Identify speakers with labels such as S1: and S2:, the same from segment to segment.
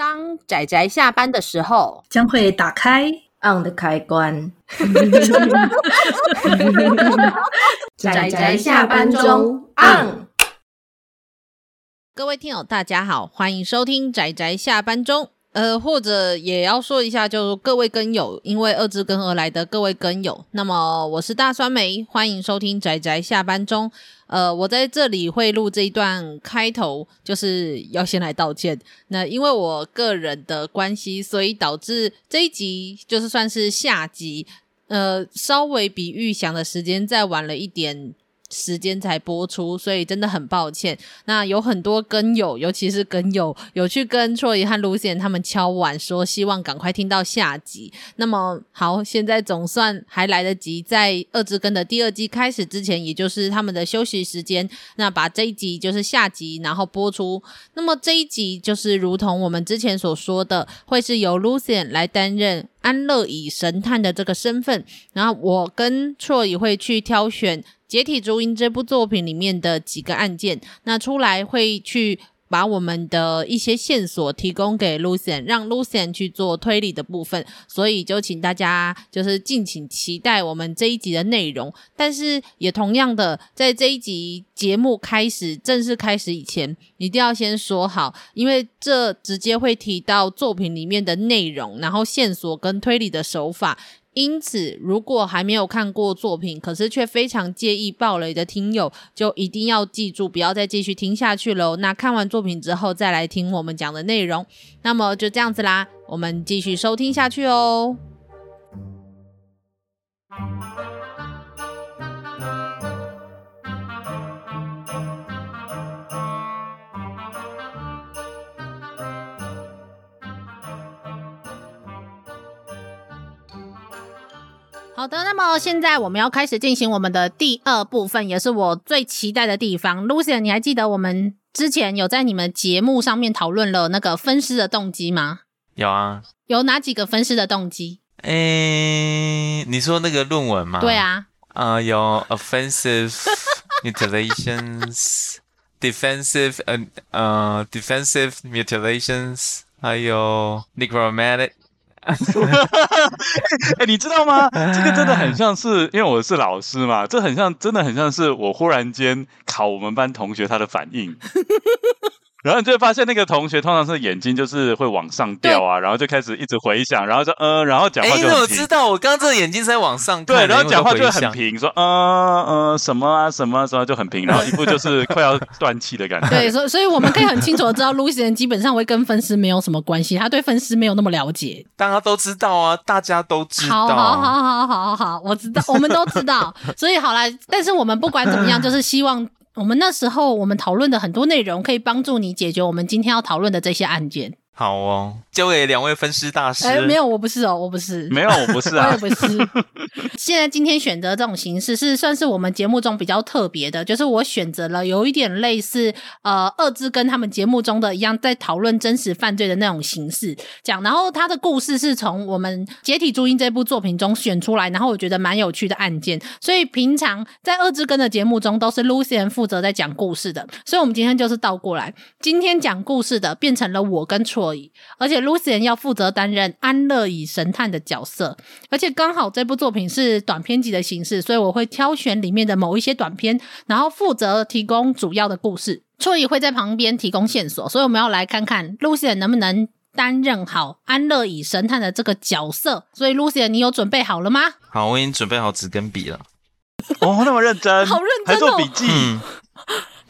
S1: 当仔仔下班的时候，
S2: 将会打开
S3: on 的开关。仔仔下班中 on。
S1: 各位听友，大家好，欢迎收听仔仔下班中。呃，或者也要说一下，就是各位跟友，因为二之根而来的各位跟友。那么我是大酸梅，欢迎收听宅宅下班中。呃，我在这里会录这一段开头，就是要先来道歉。那因为我个人的关系，所以导致这一集就是算是下集，呃，稍微比预想的时间再晚了一点。时间才播出，所以真的很抱歉。那有很多跟友，尤其是跟友，有去跟 Troy 和 l u c 他们敲碗，说希望赶快听到下集。那么好，现在总算还来得及，在《二之根》的第二季开始之前，也就是他们的休息时间，那把这一集就是下集，然后播出。那么这一集就是如同我们之前所说的，会是由 l u c 来担任安乐椅神探的这个身份，然后我跟 Troy 会去挑选。《解体逐音》这部作品里面的几个案件，那出来会去把我们的一些线索提供给 Lucien，让 Lucien 去做推理的部分。所以就请大家就是敬请期待我们这一集的内容。但是也同样的，在这一集节目开始正式开始以前，一定要先说好，因为这直接会提到作品里面的内容，然后线索跟推理的手法。因此，如果还没有看过作品，可是却非常介意爆雷的听友，就一定要记住，不要再继续听下去喽。那看完作品之后，再来听我们讲的内容。那么就这样子啦，我们继续收听下去哦。好的，那么现在我们要开始进行我们的第二部分，也是我最期待的地方。Lucien，你还记得我们之前有在你们节目上面讨论了那个分尸的动机吗？
S4: 有啊，
S1: 有哪几个分尸的动机？
S4: 诶，你说那个论文吗？
S1: 对啊，
S4: 啊、uh,，有 offensive mutilations，defensive，呃呃，defensive mutilations，还有 necromantic。
S5: 哎、欸，你知道吗？这个真的很像是，因为我是老师嘛，这很像，真的很像是我忽然间考我们班同学他的反应。然后你就会发现，那个同学通常是眼睛就是会往上掉啊，然后就开始一直回想，然后就嗯、呃，然后讲话就很平。哎、欸，我
S4: 知道，我刚刚这个眼睛是在往上看，
S5: 对，然后讲话就很平，说嗯嗯、呃呃、什么啊什么什么就很平，然后一副就是 快要断气的感觉。
S1: 对，所以所以我们可以很清楚的知道，Lucien 基本上会跟分尸没有什么关系，他对分尸没有那么了解。
S4: 大家都知道啊，大家都知道。
S1: 好好好好好好，我知道，我们都知道。所以好啦，但是我们不管怎么样，就是希望。我们那时候我们讨论的很多内容，可以帮助你解决我们今天要讨论的这些案件。
S4: 好哦，交给两位分尸大师。
S1: 哎，没有，我不是哦，我不是，
S5: 没有，我不是啊，
S1: 我也不是。现在今天选择这种形式是算是我们节目中比较特别的，就是我选择了有一点类似呃，二字跟他们节目中的一样，在讨论真实犯罪的那种形式讲。然后他的故事是从我们《解体朱茵》这部作品中选出来，然后我觉得蛮有趣的案件。所以平常在二字根的节目中都是 Lucien 负责在讲故事的，所以我们今天就是倒过来，今天讲故事的变成了我跟而且 Lucien 要负责担任安乐椅神探的角色，而且刚好这部作品是短篇集的形式，所以我会挑选里面的某一些短篇，然后负责提供主要的故事。Troy 会在旁边提供线索，所以我们要来看看 Lucien 能不能担任好安乐椅神探的这个角色。所以 Lucien，你有准备好了吗？
S4: 好，我已经准备好纸跟笔了。
S5: 哦，那么认真，
S1: 好认真哦，还
S5: 做笔记。嗯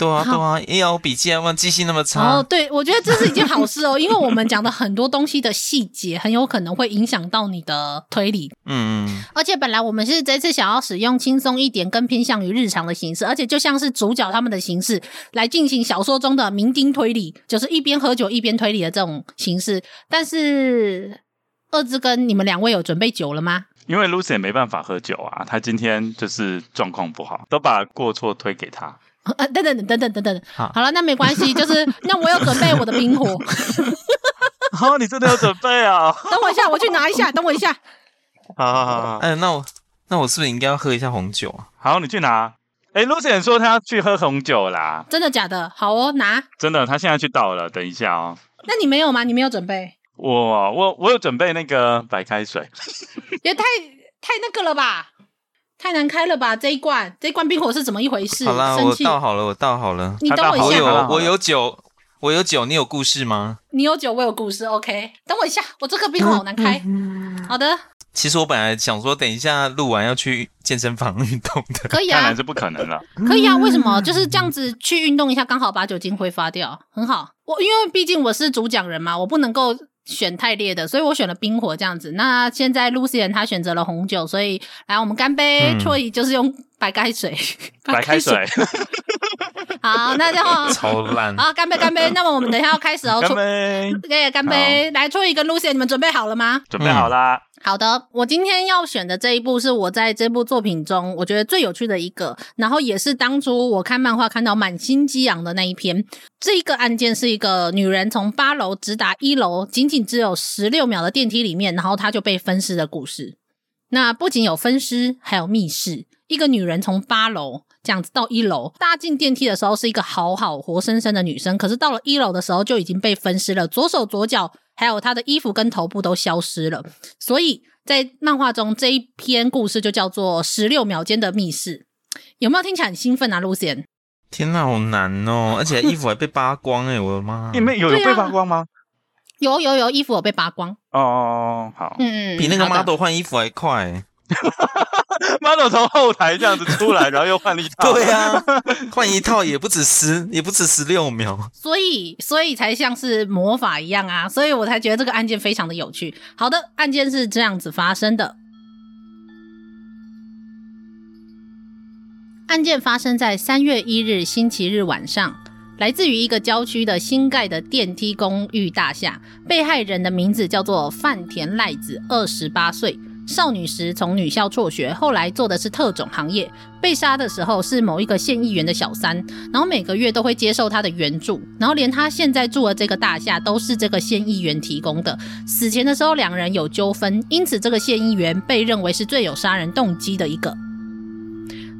S4: 对啊，对啊，也有笔记啊，忘记性那么差。
S1: 哦，对，我觉得这是一件好事哦，因为我们讲的很多东西的细节，很有可能会影响到你的推理。
S4: 嗯嗯。
S1: 而且本来我们是这次想要使用轻松一点、更偏向于日常的形式，而且就像是主角他们的形式来进行小说中的酩酊推理，就是一边喝酒一边推理的这种形式。但是，二之跟你们两位有准备酒了吗？
S5: 因为 Lucy 也没办法喝酒啊，他今天就是状况不好，都把过错推给他。
S1: 啊，等等等等等等，好，好了，那没关系，就是 那我有准备我的冰火。
S5: 好，你真的有准备啊？
S1: 等我一下，我去拿一下，等我一下。
S5: 好好好好，
S4: 哎，那我那我是不是应该要喝一下红酒啊？
S5: 好，你去拿。哎，Lucien 说他要去喝红酒啦。
S1: 真的假的？好哦，拿。
S5: 真的，他现在去倒了。等一下哦。
S2: 那你没有吗？你没有准备？
S5: 我我我有准备那个白开水，
S2: 也太太那个了吧，太难开了吧？这一罐这一罐冰火是怎么一回事？
S4: 好啦，我倒好了，我倒好了。
S2: 你等我一下，
S4: 我有我有酒，我有酒，你有故事吗？
S2: 你有酒，我有故事。OK，等我一下，我这个冰火好难开。好的，
S4: 其实我本来想说，等一下录完要去健身房运动的。
S2: 可以啊
S5: 当然，是不可能了。
S2: 可以啊。为什么？就是这样子去运动一下，刚好把酒精挥发掉，很好。我因为毕竟我是主讲人嘛，我不能够选太烈的，所以我选了冰火这样子。那现在 Lucien 他选择了红酒，所以来我们干杯。Troy、嗯、就是用 白开水，
S5: 白开水。
S2: 好，那就好，
S4: 超烂。
S2: 好，干杯，干杯。那么我们等一下要开始哦。
S5: 干杯，
S2: 对，干杯。来，Troy 跟 Lucien，你们准备好了吗？
S5: 准备好啦。嗯
S2: 好的，我今天要选的这一部是我在这部作品中我觉得最有趣的一个，然后也是当初我看漫画看到满心激昂的那一篇。这一个案件是一个女人从八楼直达一楼，仅仅只有十六秒的电梯里面，然后她就被分尸的故事。那不仅有分尸，还有密室。一个女人从八楼这样子到一楼，搭进电梯的时候是一个好好活生生的女生，可是到了一楼的时候就已经被分尸了，左手左脚。还有她的衣服跟头部都消失了，所以在漫画中这一篇故事就叫做《十六秒间的密室》，有没有听起来很兴奋啊，Lucien？
S4: 天哪，好难哦！而且衣服还被扒光哎，我的妈！
S5: 你们有有被扒光吗？
S2: 有有有，衣服有被扒光
S5: 哦，好，
S2: 嗯，
S4: 比那个 model 换衣服还快。
S5: model 从后台这样子出来，然后又换了一套。
S4: 对呀、啊，换一套也不止十，也不止十六秒。
S2: 所以，所以才像是魔法一样啊！所以我才觉得这个案件非常的有趣。好的，案件是这样子发生的。案件发生在三月一日星期日晚上，来自于一个郊区的新盖的电梯公寓大厦。被害人的名字叫做饭田赖子，二十八岁。少女时从女校辍学，后来做的是特种行业。被杀的时候是某一个县议员的小三，然后每个月都会接受他的援助，然后连他现在住的这个大厦都是这个县议员提供的。死前的时候两人有纠纷，因此这个县议员被认为是最有杀人动机的一个。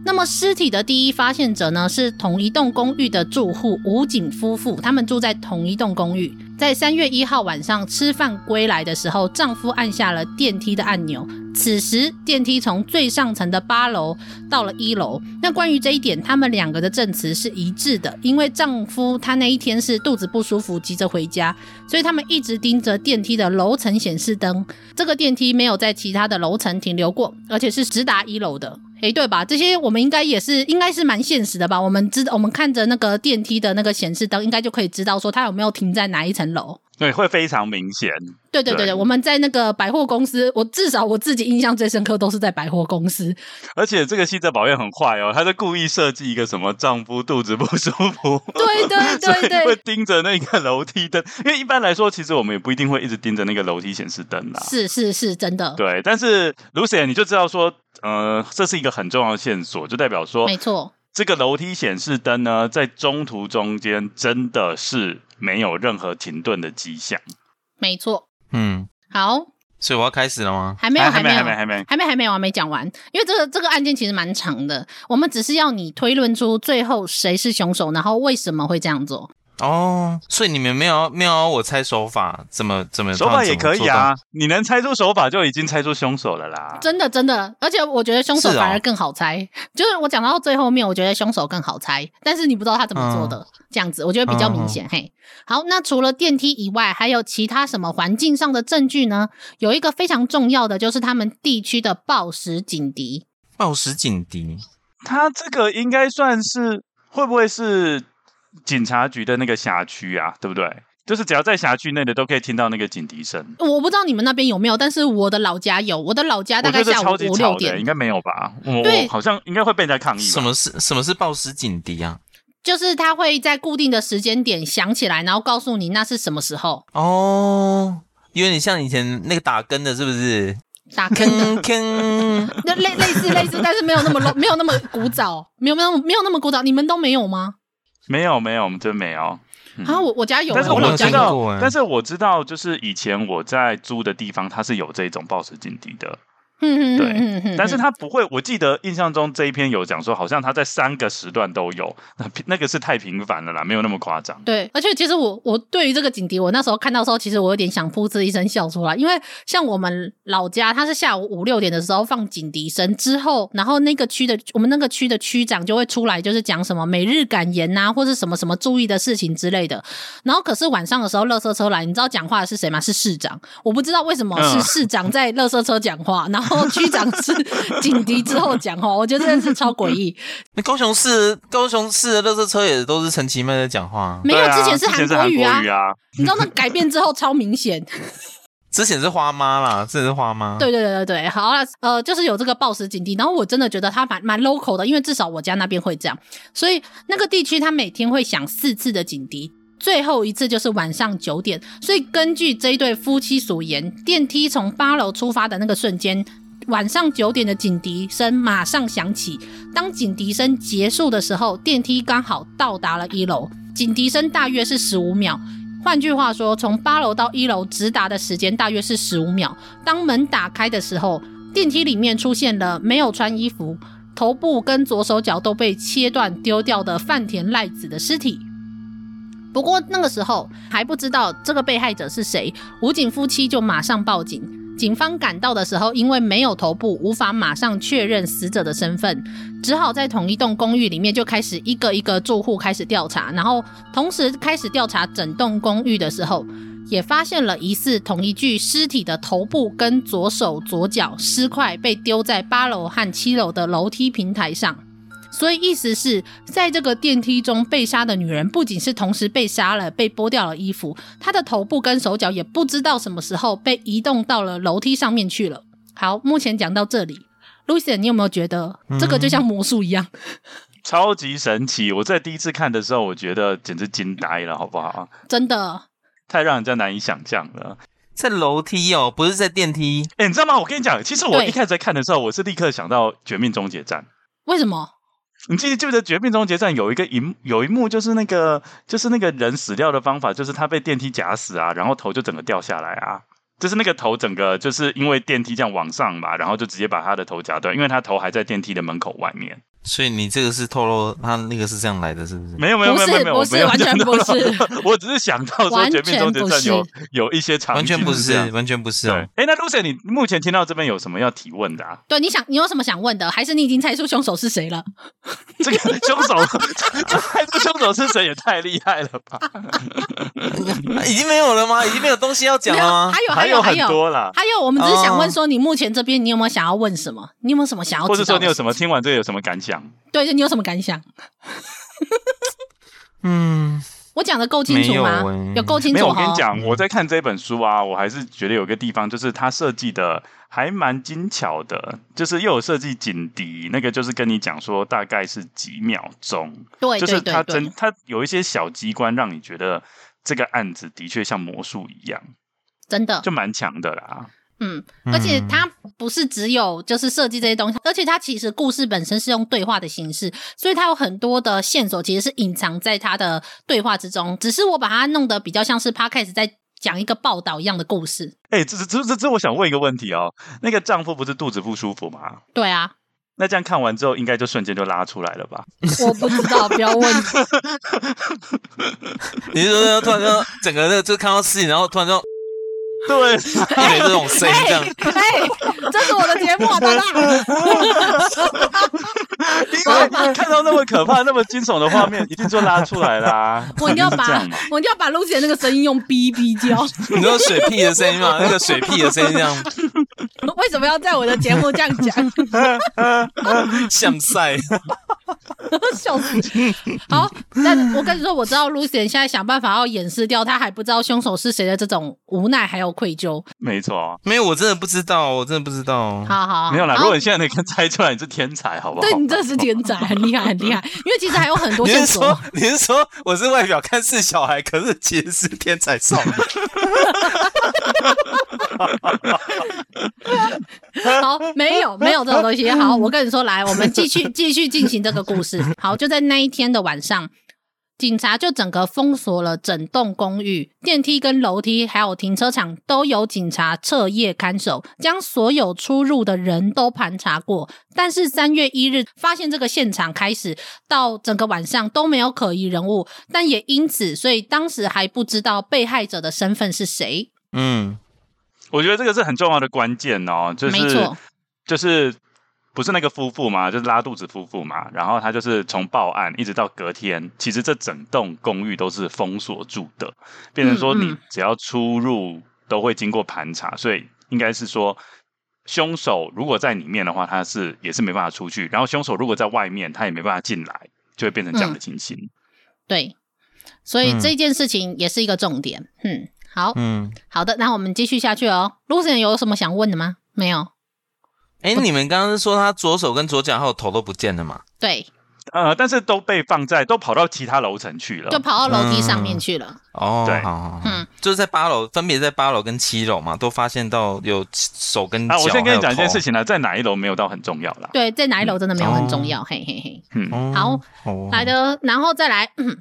S2: 那么尸体的第一发现者呢，是同一栋公寓的住户吴景夫妇，他们住在同一栋公寓。在三月一号晚上吃饭归来的时候，丈夫按下了电梯的按钮，此时电梯从最上层的八楼到了一楼。那关于这一点，他们两个的证词是一致的，因为丈夫他那一天是肚子不舒服，急着回家，所以他们一直盯着电梯的楼层显示灯。这个电梯没有在其他的楼层停留过，而且是直达一楼的。诶，对吧？这些我们应该也是，应该是蛮现实的吧？我们知道，我们看着那个电梯的那个显示灯，应该就可以知道说它有没有停在哪一层楼。
S5: 对，会非常明
S2: 显。对对对对，我们在那个百货公司，我至少我自己印象最深刻都是在百货公司。
S5: 而且这个细则保彦很坏哦，他在故意设计一个什么丈夫肚子不舒服，
S2: 对 对对对，
S5: 会盯着那个楼梯灯，因为一般来说，其实我们也不一定会一直盯着那个楼梯显示灯啦。
S2: 是是是，真的。
S5: 对，但是 Lucien 你就知道说，呃，这是一个很重要的线索，就代表说，
S2: 没错，
S5: 这个楼梯显示灯呢，在中途中间真的是没有任何停顿的迹象。
S2: 没错，
S4: 嗯，
S2: 好，
S4: 所以我要开始了吗？
S2: 还没有，还没有，
S5: 还没，还没，
S2: 还没，还没有，还没讲完。因为这个这个案件其实蛮长的，我们只是要你推论出最后谁是凶手，然后为什么会这样做。
S4: 哦，所以你们没有没有我猜手法，怎么怎么
S5: 手法也可以啊？你能猜出手法就已经猜出凶手了啦。
S2: 真的真的，而且我觉得凶手反而更好猜。是哦、就是我讲到最后面，我觉得凶手更好猜，但是你不知道他怎么做的，嗯、这样子我觉得比较明显。嗯、嘿，好，那除了电梯以外，还有其他什么环境上的证据呢？有一个非常重要的，就是他们地区的暴食警笛。
S4: 暴食警笛，
S5: 他这个应该算是会不会是？警察局的那个辖区啊，对不对？就是只要在辖区内的都可以听到那个警笛声。
S2: 我不知道你们那边有没有，但是我的老家有。我的老家大概下午五六点，
S5: 应该没有吧？对，好像应该会被人家抗议。
S4: 什么是什么是报时警笛啊？
S2: 就是他会在固定的时间点响起来，然后告诉你那是什么时候。
S4: 哦，有点像以前那个打更的，是不是？
S2: 打更更，那类类似类似，但是没有那么没有那么古早，没有没有没有那么古早，你们都没有吗？
S5: 没有没有，我们真没有。
S2: 嗯、啊，我我家有，
S5: 但是我知道，但是我知道，就是以前我在租的地方，它是有这种报时禁地的。
S2: 嗯嗯
S5: 对
S2: 嗯嗯，
S5: 但是他不会，我记得印象中这一篇有讲说，好像他在三个时段都有，那那个是太频繁了啦，没有那么夸张。
S2: 对，而且其实我我对于这个警笛，我那时候看到的时候，其实我有点想噗嗤一声笑出来，因为像我们老家，他是下午五六点的时候放警笛声之后，然后那个区的我们那个区的区长就会出来，就是讲什么每日感言呐、啊，或是什么什么注意的事情之类的。然后可是晚上的时候，垃圾车来，你知道讲话的是谁吗？是市长。我不知道为什么是市长在垃圾车讲话，嗯、然后区长是警笛之后讲话，我觉得真的是超诡异。
S4: 那高雄市高雄市的垃圾车也都是陈其迈在讲话，
S2: 没有，之前是韩国语啊。你知道那改变之后超明显。
S4: 之前是花妈啦，之前是花妈。
S2: 对对对对对，好了，呃，就是有这个报时警笛，然后我真的觉得它蛮蛮 local 的，因为至少我家那边会这样，所以那个地区它每天会响四次的警笛，最后一次就是晚上九点。所以根据这一对夫妻所言，电梯从八楼出发的那个瞬间，晚上九点的警笛声马上响起。当警笛声结束的时候，电梯刚好到达了一楼，警笛声大约是十五秒。换句话说，从八楼到一楼直达的时间大约是十五秒。当门打开的时候，电梯里面出现了没有穿衣服、头部跟左手脚都被切断丢掉的饭田赖子的尸体。不过那个时候还不知道这个被害者是谁，武警夫妻就马上报警。警方赶到的时候，因为没有头部，无法马上确认死者的身份，只好在同一栋公寓里面就开始一个一个住户开始调查，然后同时开始调查整栋公寓的时候，也发现了疑似同一具尸体的头部跟左手左脚尸块被丢在八楼和七楼的楼梯平台上。所以意思是在这个电梯中被杀的女人，不仅是同时被杀了，被剥掉了衣服，她的头部跟手脚也不知道什么时候被移动到了楼梯上面去了。好，目前讲到这里，Lucien，你有没有觉得这个就像魔术一样？嗯、
S5: 超级神奇！我在第一次看的时候，我觉得简直惊呆了，好不好？
S2: 真的，
S5: 太让人家难以想象了。
S4: 在楼梯哦，不是在电梯。
S5: 哎，你知道吗？我跟你讲，其实我一开始在看的时候，我是立刻想到《绝命终结站》。
S2: 为什么？
S5: 你记不记得《绝命终结战》有一个一有一幕，就是那个就是那个人死掉的方法，就是他被电梯夹死啊，然后头就整个掉下来啊，就是那个头整个就是因为电梯这样往上嘛，然后就直接把他的头夹断，因为他头还在电梯的门口外面。
S4: 所以你这个是透露他那个是这样来的，是不是？
S5: 没有没有没有没有，
S2: 不是，不是完全不是。
S5: 我只是想到说《绝命终结战》有有一些场景，
S4: 完全不是，完全不是哦。
S5: 哎，那 Lucien，你目前听到这边有什么要提问的啊？
S2: 对，你想你有什么想问的？还是你已经猜出凶手是谁了？
S5: 这个凶手，猜出凶手是谁也太厉害了吧？
S4: 已经没有了吗？已经没有东西要讲了吗？
S2: 还有
S5: 还有很多啦。
S2: 还有，我们只是想问说，你目前这边你有没有想要问什么？你有没有什么想要？
S5: 或者说你有什么听完这个有什么感想？
S2: 对，你有什么感想？
S4: 嗯，
S2: 我讲的够清楚吗？有，欸、有够清楚。没有，
S5: 我跟你讲，我在看这本书啊，我还是觉得有个地方，就是它设计的还蛮精巧的，就是又有设计警笛，那个就是跟你讲说大概是几秒钟，
S2: 对，
S5: 就是它真它有一些小机关，让你觉得这个案子的确像魔术一样，
S2: 真的
S5: 就蛮强的啦。
S2: 嗯，而且它不是只有就是设计这些东西，而且它其实故事本身是用对话的形式，所以它有很多的线索其实是隐藏在它的对话之中。只是我把它弄得比较像是 Podcast 在讲一个报道一样的故事。
S5: 哎、欸，这这这这，我想问一个问题哦，那个丈夫不是肚子不舒服吗？
S2: 对啊，
S5: 那这样看完之后，应该就瞬间就拉出来了吧？
S2: 我不知道，不要问。
S4: 你是说突然就整个的就看到事情，然后突然就。
S5: 对，
S4: 因为这种声音这样，
S2: 哎，这是我的节目，啊，大大。
S5: 因为看到那么可怕、那么惊悚的画面，一定就拉出来啦。
S2: 我一定要把，我一定要把 Lucien 那个声音用哔哔叫。
S4: 你说水屁的声音吗？那个水屁的声音这样。
S2: 为什么要在我的节目这样讲？
S4: 像赛。
S2: 笑死！好，但我跟你说，我知道 Lucien 现在想办法要掩饰掉他还不知道凶手是谁的这种无奈还有愧疚。
S5: 没错，
S4: 没有，我真的不知道，我真的不知道。
S2: 好好，
S5: 没有啦。如果你现在能猜出来，你是天才，好不好？
S2: 对，你真的是天才，很厉害，很厉害。因为其实还有很多线索。
S4: 你是说，你是说我是外表看似小孩，可是其实是天才少女？
S2: 好，没有，没有这种东西。好，我跟你说，来，我们继续 继续进行这个故事。好，就在那一天的晚上，警察就整个封锁了整栋公寓，电梯跟楼梯还有停车场都有警察彻夜看守，将所有出入的人都盘查过。但是三月一日发现这个现场开始到整个晚上都没有可疑人物，但也因此，所以当时还不知道被害者的身份是谁。
S4: 嗯，
S5: 我觉得这个是很重要的关键哦，就是，就是。不是那个夫妇嘛，就是拉肚子夫妇嘛。然后他就是从报案一直到隔天，其实这整栋公寓都是封锁住的，变成说你只要出入都会经过盘查，嗯嗯，所以应该是说凶手如果在里面的话，他是也是没办法出去。然后凶手如果在外面，他也没办法进来，就会变成这样的情形。
S2: 嗯、对，所以这件事情也是一个重点。嗯，好，嗯，好的，那我们继续下去哦。Lucien 有什么想问的吗？没有。
S4: 哎，你们刚刚是说他左手跟左脚还有头都不见了吗？
S2: 对，
S5: 呃，但是都被放在，都跑到其他楼层去了，
S2: 就跑到楼梯上面去了。
S4: 嗯、哦，对，好好好，嗯，就是在八楼，分别在八楼跟七楼嘛，都发现到有手跟脚。啊，
S5: 我先跟你讲一件事情呢，在哪一楼没有到很重要啦。
S2: 对，在哪一楼真的没有很重要，嗯、嘿嘿嘿。嗯，好，哦、来的，然后再来。嗯、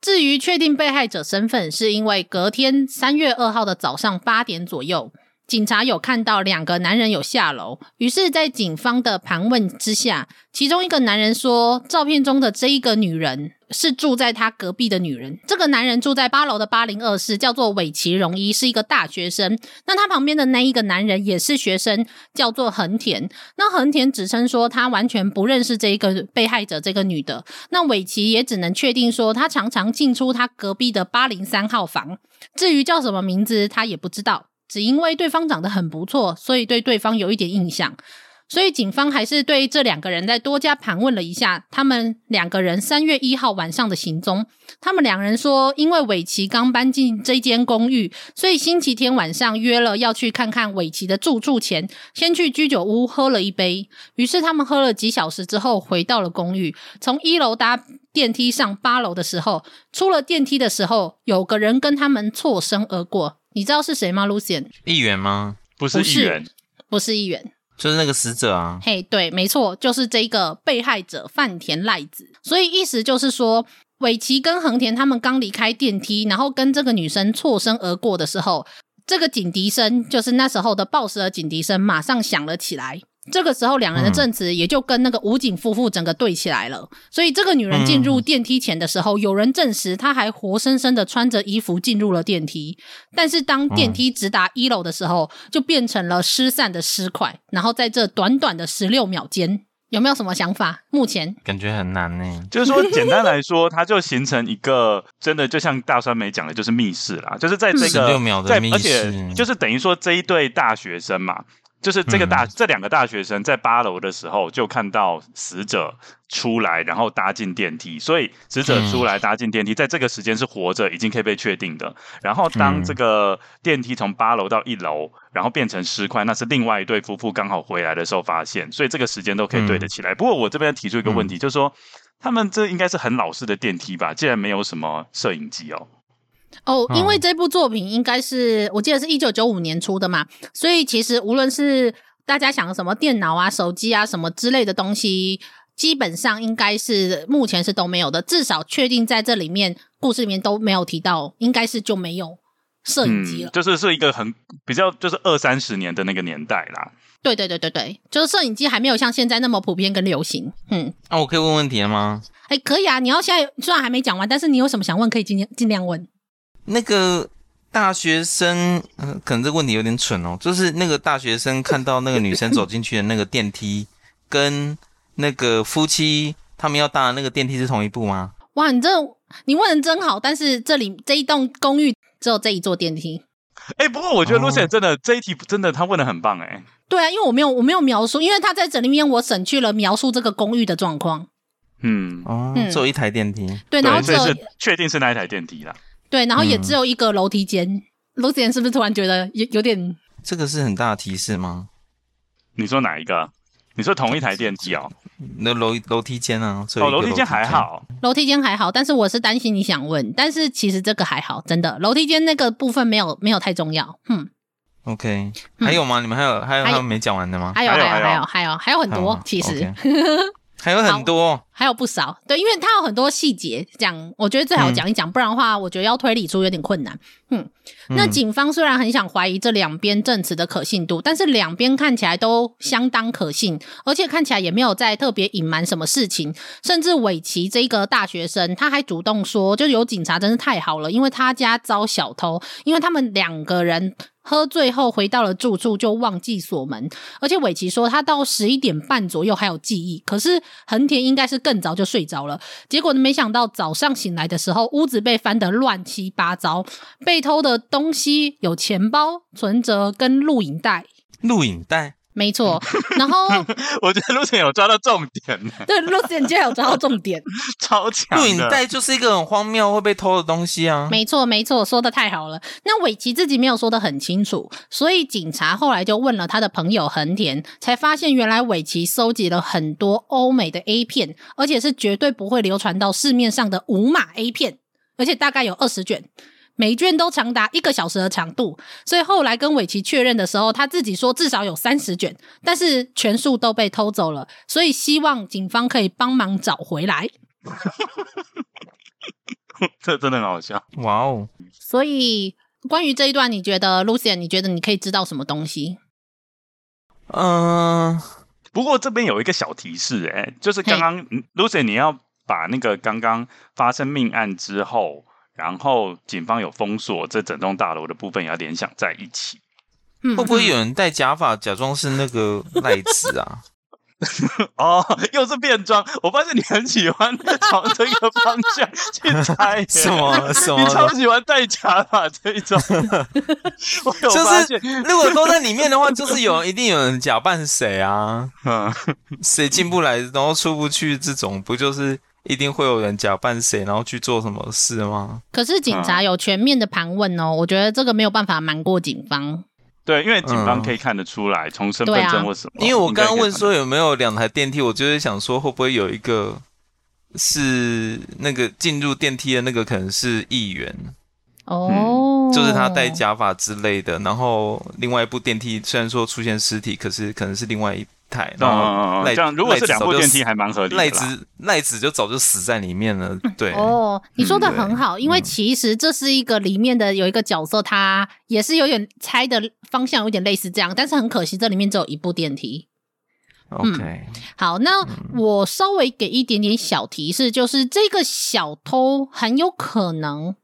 S2: 至于确定被害者身份，是因为隔天三月二号的早上八点左右。警察有看到两个男人有下楼，于是，在警方的盘问之下，其中一个男人说，照片中的这一个女人是住在他隔壁的女人。这个男人住在八楼的八零二室，叫做尾崎荣一，是一个大学生。那他旁边的那一个男人也是学生，叫做横田。那横田指称说，他完全不认识这一个被害者这个女的。那尾崎也只能确定说，他常常进出他隔壁的八零三号房。至于叫什么名字，他也不知道。只因为对方长得很不错，所以对对方有一点印象，所以警方还是对这两个人再多加盘问了一下，他们两个人三月一号晚上的行踪。他们两人说，因为伟奇刚搬进这间公寓，所以星期天晚上约了要去看看伟奇的住处前，先去居酒屋喝了一杯。于是他们喝了几小时之后，回到了公寓，从一楼搭电梯上八楼的时候，出了电梯的时候，有个人跟他们错身而过。你知道是谁吗，Lucian？
S4: 议员吗？
S5: 不是议员，
S2: 不是议员，
S4: 就是那个死者啊。
S2: 嘿，对，没错，就是这个被害者饭田赖子。所以意思就是说，尾崎跟横田他们刚离开电梯，然后跟这个女生错身而过的时候，这个警笛声就是那时候的报时的警笛声，马上响了起来。这个时候，两人的证词也就跟那个武警夫妇整个对起来了。所以，这个女人进入电梯前的时候，有人证实她还活生生的穿着衣服进入了电梯。但是，当电梯直达一楼的时候，就变成了失散的尸块。然后，在这短短的十六秒间，有没有什么想法？目前
S4: 感觉很难呢。
S5: 就是说，简单来说，它就形成一个真的，就像大酸梅讲的，就是密室啦。就是在这个
S4: 十六秒的密室，而且
S5: 就是等于说这一对大学生嘛。就是这个大、嗯、这两个大学生在八楼的时候就看到死者出来，然后搭进电梯，所以死者出来搭进电梯，在这个时间是活着，已经可以被确定的。然后当这个电梯从八楼到一楼，然后变成尸块，那是另外一对夫妇刚好回来的时候发现，所以这个时间都可以对得起来。不过我这边提出一个问题，就是说他们这应该是很老式的电梯吧？既然没有什么摄影机哦。
S2: 哦，因为这部作品应该是我记得是一九九五年出的嘛，所以其实无论是大家想什么电脑啊、手机啊什么之类的东西，基本上应该是目前是都没有的。至少确定在这里面故事里面都没有提到，应该是就没有摄影机了。
S5: 嗯，就是是一个很比较就是二三十年的那个年代啦。
S2: 对对对对对，就是摄影机还没有像现在那么普遍跟流行。嗯，
S4: 那，啊，我可以问问题了吗？
S2: 哎，可以啊！你要现在虽然还没讲完，但是你有什么想问，可以尽尽量问。
S4: 那个大学生，嗯，可能这个问题有点蠢哦。就是那个大学生看到那个女生走进去的那个电梯，跟那个夫妻他们要搭的那个电梯是同一部吗？
S2: 哇，你这你问的真好，但是这里这一栋公寓只有这一座电梯。
S5: 哎、欸，不过我觉得 Lucien 真的、哦、这一题真的他问的很棒哎。
S2: 对啊，因为我没有我没有描述，因为他在这里面我省去了描述这个公寓的状况。
S5: 嗯
S4: 哦，只有一台电梯。
S2: 对，然后这
S5: 是确定是那一台电梯啦。
S2: 对，然后也只有一个楼梯间。Lucien、嗯、是不是突然觉得有有点？
S4: 这个是很大的提示吗？
S5: 你说哪一个？你说同一台电梯哦？
S4: 那楼楼梯间啊？
S5: 哦，楼梯间还好，
S2: 楼梯间还好，但是我是担心你想问，但是其实这个还好，真的，楼梯间那个部分没有没有太重要。嗯
S4: ，OK，还有吗？你们还有还有还有没讲完的吗？
S2: 还有还有还有还有还有很多，其实。
S4: 还有很多，
S2: 还有不少。对，因为它有很多细节，讲我觉得最好讲一讲，嗯、不然的话，我觉得要推理出有点困难。嗯，那警方虽然很想怀疑这两边证词的可信度，但是两边看起来都相当可信，而且看起来也没有在特别隐瞒什么事情。甚至韦奇这个大学生，他还主动说，就有警察真是太好了，因为他家遭小偷，因为他们两个人。喝醉后回到了住处，就忘记锁门。而且尾崎说他到十一点半左右还有记忆，可是横田应该是更早就睡着了。结果，没想到早上醒来的时候，屋子被翻得乱七八糟，被偷的东西有钱包、存折跟录影带。
S4: 录影带。
S2: 没错，然后
S5: 我觉得 Lucien 有抓到重点呢。
S2: 对，Lucien 今天有抓到重点，
S5: 超强。
S4: 录影带就是一个很荒谬会被偷的东西啊。
S2: 没错，没错，说的太好了。那韦奇自己没有说的很清楚，所以警察后来就问了他的朋友横田，才发现原来韦奇收集了很多欧美的 A 片，而且是绝对不会流传到市面上的无码 A 片，而且大概有二十卷。每卷都长达一个小时的长度，所以后来跟伟奇确认的时候，他自己说至少有三十卷，但是全数都被偷走了，所以希望警方可以帮忙找回来。
S5: 这真的很好笑，
S4: 哇哦！
S2: 所以关于这一段，你觉得 Lucien，你觉得你可以知道什么东西？
S4: 嗯、呃，
S5: 不过这边有一个小提示、欸，哎，就是刚刚 Lucien，你要把那个刚刚发生命案之后。然后警方有封锁这整栋大楼的部分，也要联想在一起。
S4: 会不会有人戴假发假装是那个赖子啊？
S5: 哦，又是变装。我发现你很喜欢朝这个方向去猜。
S4: 什么什么？
S5: 你超喜欢戴假发这一种。我有发现，
S4: 就是如果都在里面的话，就是有一定有人假扮谁啊？嗯，谁进不来，然后出不去，这种不就是？一定会有人假扮谁，然后去做什么事吗？
S2: 可是警察有全面的盘问哦，嗯、我觉得这个没有办法瞒过警方。
S5: 对，因为警方可以看得出来，从、嗯、身份证或什么。
S2: 啊、
S4: 因为我刚刚问说有没有两台电梯，我就是想说会不会有一个是那个进入电梯的那个可能是议员
S2: 哦、嗯，
S4: 就是他戴假发之类的。然后另外一部电梯虽然说出现尸体，可是可能是另外一。台，然后赖、
S5: 嗯、这样，如果是两部电梯还蛮合理的。
S4: 赖子赖子就早就死在里面了。对
S2: 哦，你说的很好，嗯、因为其实这是一个里面的有一个角色，他也是有点猜的方向，有点类似这样，但是很可惜，这里面只有一部电梯。
S4: OK，、
S2: 嗯、好，那我稍微给一点点小提示，就是这个小偷很有可能。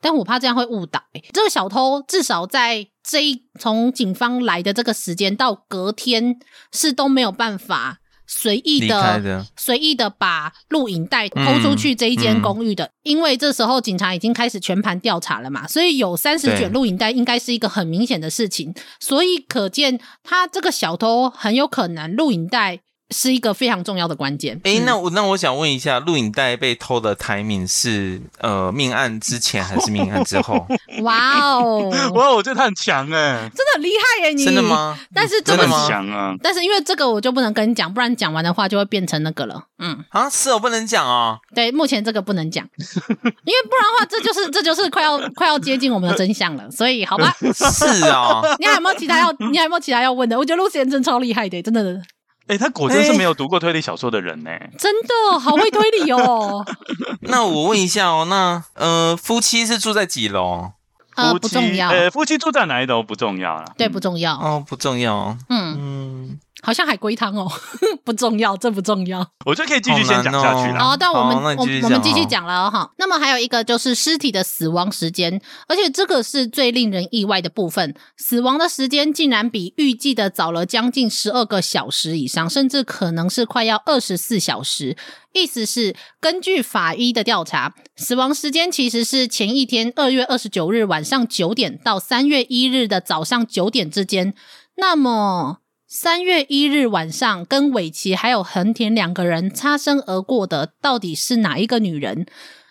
S2: 但我怕这样会误导。这个小偷至少在这一从警方来的这个时间到隔天是都没有办法随意的随意的把录影带偷出去这一间公寓的，嗯嗯、因为这时候警察已经开始全盘调查了嘛，所以有三十卷录影带应该是一个很明显的事情，所以可见他这个小偷很有可能录影带。是一个非常重要的关键。
S4: 哎、欸，那我那我想问一下，录影带被偷的 timing 是呃命案之前还是命案之后？
S2: 哇哦，
S5: 哇，我觉得他很强哎，
S2: 真的很厉害耶！你
S4: 真的吗？
S2: 但是
S5: 真的吗？强啊！
S2: 但是因为这个我就不能跟你讲，不然讲完的话就会变成那个了。嗯，
S4: 啊，是哦不能讲哦。
S2: 对，目前这个不能讲，因为不然的话，这就是这就是快要快要接近我们的真相了。所以，好吧。
S4: 是啊、哦。
S2: 你还有没有其他要？你还有没有其他要问的？我觉得 Lucien 真超厉害的，真的。
S5: 哎、欸，他果真是没有读过推理小说的人呢、欸，
S2: 真的好会推理哦。
S4: 那我问一下哦，那呃，夫妻是住在几楼？
S2: 呃，不重要。
S5: 呃，夫妻住在哪一楼不重要了。
S2: 对，不重要。
S4: 哦，不重要。
S2: 嗯嗯。好像海龟汤哦，不重要，这不重要。
S5: 我就可以继续先讲下去了。
S2: 好，但我们我我们继续
S4: 讲
S2: 讲了哈。那么还有一个就是尸体的死亡时间，而且这个是最令人意外的部分，死亡的时间竟然比预计的早了将近十二个小时以上，甚至可能是快要二十四小时。意思是，根据法医的调查，死亡时间其实是前一天二月二十九日晚上九点到三月一日的早上九点之间。那么。三月一日晚上，跟韦奇还有横田两个人擦身而过的，到底是哪一个女人？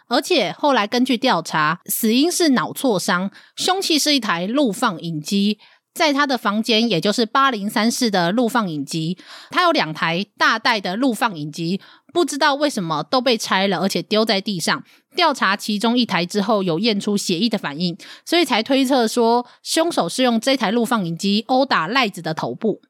S2: 而且后来根据调查，死因是脑挫伤，凶器是一台录放影机，在他的房间，也就是八零三室的录放影机，他有两台大袋的录放影机，不知道为什么都被拆了，而且丢在地上。调查其中一台之后，有验出血液的反应，所以才推测说，凶手是用这台录放影机殴打赖子的头部。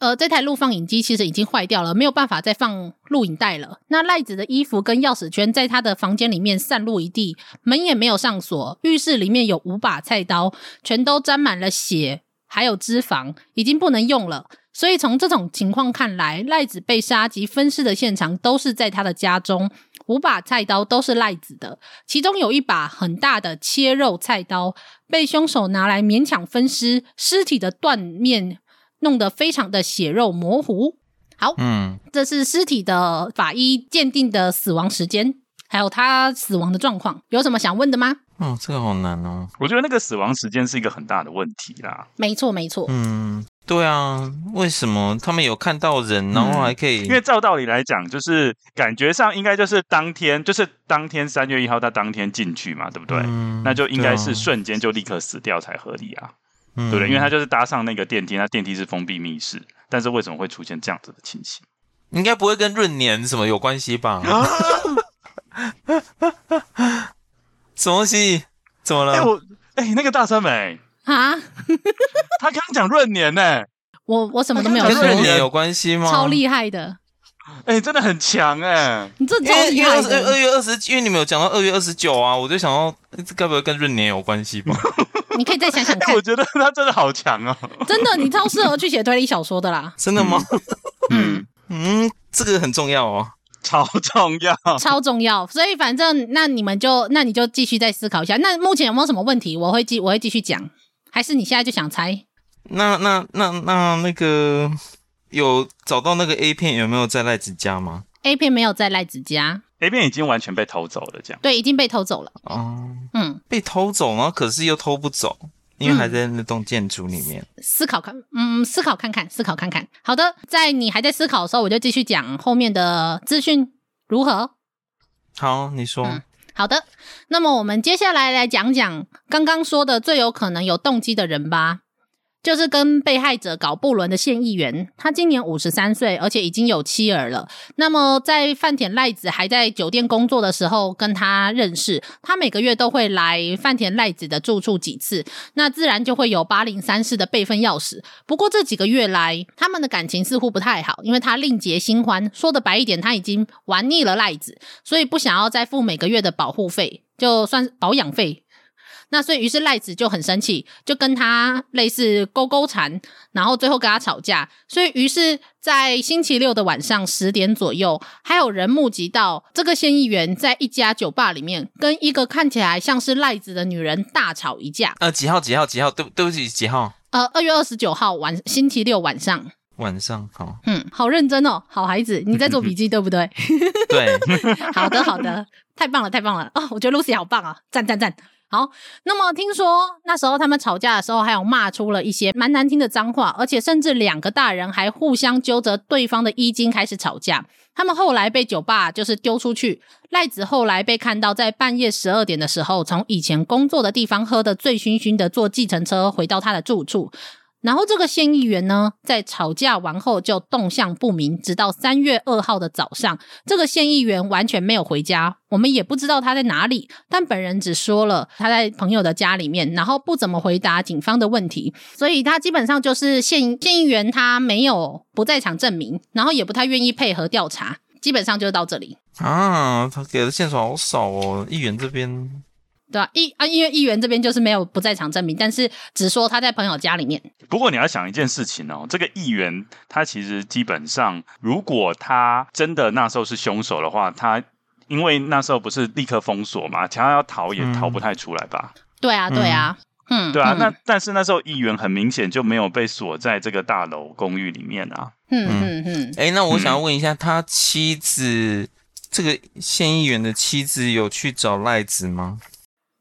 S2: 呃，这台录放影机其实已经坏掉了，没有办法再放录影带了。那赖子的衣服跟钥匙圈在他的房间里面散落一地，门也没有上锁，浴室里面有五把菜刀，全都沾满了血，还有脂肪，已经不能用了。所以从这种情况看来，赖子被杀及分尸的现场都是在他的家中。五把菜刀都是赖子的，其中有一把很大的切肉菜刀被凶手拿来勉强分尸，尸体的断面弄得非常的血肉模糊。好，嗯，这是尸体的法医鉴定的死亡时间，还有他死亡的状况，有什么想问的吗？
S4: 哦，这个好难哦。
S5: 我觉得那个死亡时间是一个很大的问题啦。
S2: 没错，没错。
S4: 嗯。对啊，为什么他们有看到人，然后还可以？
S5: 嗯、因为照道理来讲，就是感觉上应该就是当天，就是当天三月一号，他当天进去嘛，对不对？嗯、那就应该是瞬间就立刻死掉才合理啊，嗯、对不对？因为他就是搭上那个电梯，那电梯是封闭密室，但是为什么会出现这样子的情形？
S4: 应该不会跟闰年什么有关系吧？什么东西？怎么了？
S5: 哎，我哎，那个大酸梅。啊！他刚刚讲闰年呢，
S2: 我我什么都没有说。
S4: 跟闰年有关系吗？
S2: 超厉害的，
S5: 哎、欸，真的很强哎！
S2: 你这超厉害的。
S4: 二月二十，因为你们有讲到二月二十九啊，我就想到这该不会跟闰年有关系吧？
S2: 你可以再想想看。
S5: 我觉得他真的好强哦！
S2: 真的，你超适合去写推理小说的啦！
S4: 真的吗？
S2: 嗯
S4: 嗯，这个很重要哦。
S5: 超重要，
S2: 超重要，所以反正那你们就那你就继续再思考一下。那目前有没有什么问题？我会继我会继续讲。还是你现在就想猜？
S4: 那那那那那个有找到那个 A 片有没有在赖子家吗
S2: ？A 片没有在赖子家
S5: ，A 片已经完全被偷走了，这样。
S2: 对，已经被偷走了。
S4: 哦，嗯，被偷走呢，可是又偷不走，因为还在那栋建筑里面。
S2: 嗯。思考看，嗯，思考看看，思考看看。好的，在你还在思考的时候，我就继续讲后面的资讯如何？
S4: 好，你说。嗯
S2: 好的，那么我们接下来来讲讲刚刚说的最有可能有动机的人吧。就是跟被害者搞不伦的县议员，他今年五十三岁，而且已经有妻儿了。那么在饭田赖子还在酒店工作的时候，跟他认识，他每个月都会来饭田赖子的住处几次，那自然就会有八零三室的备份钥匙。不过这几个月来，他们的感情似乎不太好，因为他另结新欢，说的白一点，他已经玩腻了赖子，所以不想要再付每个月的保护费，就算保养费。那所以，于是赖子就很生气，就跟他类似勾勾缠，然后最后跟他吵架。所以，于是，在星期六的晚上十点左右，还有人目击到这个县议员在一家酒吧里面跟一个看起来像是赖子的女人大吵一架。
S4: 呃，几号？几号？几号？对，对不起，几号？
S2: 呃，二月二十九号晚星期六晚上。
S4: 晚上好。
S2: 嗯，好认真哦，好孩子，你在做笔记 对不对？
S4: 对。
S2: 好的，好的，太棒了，太棒了哦，我觉得 Lucy 好棒啊，赞赞赞。好，那么听说那时候他们吵架的时候，还有骂出了一些蛮难听的脏话，而且甚至两个大人还互相揪着对方的衣襟开始吵架。他们后来被酒吧就是丢出去，赖子后来被看到在半夜十二点的时候，从以前工作的地方喝得醉醺醺的，坐计程车回到他的住处。然后这个县议员呢，在吵架完后就动向不明，直到三月二号的早上，这个县议员完全没有回家，我们也不知道他在哪里，但本人只说了他在朋友的家里面，然后不怎么回答警方的问题，所以他基本上就是县县议员他没有不在场证明，然后也不太愿意配合调查，基本上就到这里
S4: 啊。他给的线索好少哦，议员这边。
S2: 对啊，议啊，因为议员这边就是没有不在场证明，但是只说他在朋友家里面。
S5: 不过你要想一件事情哦，这个议员他其实基本上，如果他真的那时候是凶手的话，他因为那时候不是立刻封锁嘛，想要要逃也逃不太出来吧？
S2: 嗯、对啊，对啊，嗯，
S5: 对啊。那但是那时候议员很明显就没有被锁在这个大楼公寓里面啊。
S2: 嗯嗯嗯。
S4: 哎、嗯，那我想要问一下，他妻子这个县议员的妻子有去找赖子吗？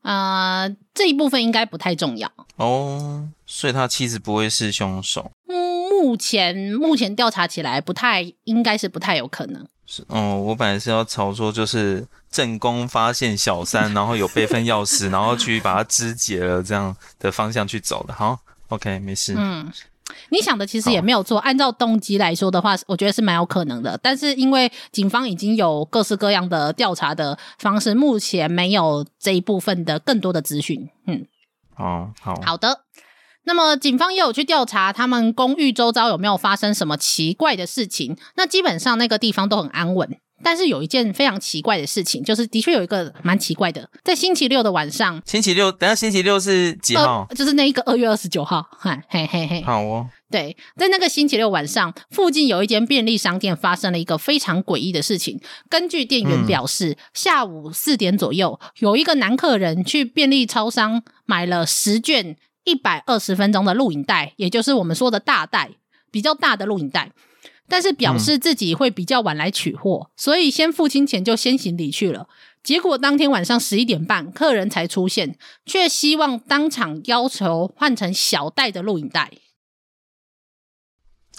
S2: 呃，这一部分应该不太重要
S4: 哦，所以他妻子不会是凶手。
S2: 嗯，目前目前调查起来不太，应该是不太有可能。
S4: 是哦，我本来是要朝说就是正宫发现小三，然后有备份钥匙，然后去把它肢解了这样的方向去走的。好，OK，没事。
S2: 嗯。你想的其实也没有错，按照动机来说的话，我觉得是蛮有可能的。但是因为警方已经有各式各样的调查的方式，目前没有这一部分的更多的资讯。嗯，
S4: 哦，好，
S2: 好的。那么警方也有去调查他们公寓周遭有没有发生什么奇怪的事情。那基本上那个地方都很安稳。但是有一件非常奇怪的事情，就是的确有一个蛮奇怪的，在星期六的晚上。
S4: 星期六，等下星期六是几号？
S2: 呃、就是那一个二月二十九号。嘿嘿嘿嘿。
S4: 好哦。
S2: 对，在那个星期六晚上，附近有一间便利商店发生了一个非常诡异的事情。根据店员表示，嗯、下午四点左右，有一个男客人去便利超商买了十卷一百二十分钟的录影带，也就是我们说的大带，比较大的录影带。但是表示自己会比较晚来取货，嗯、所以先付清钱就先行离去了。结果当天晚上十一点半，客人才出现，却希望当场要求换成小袋的录影带。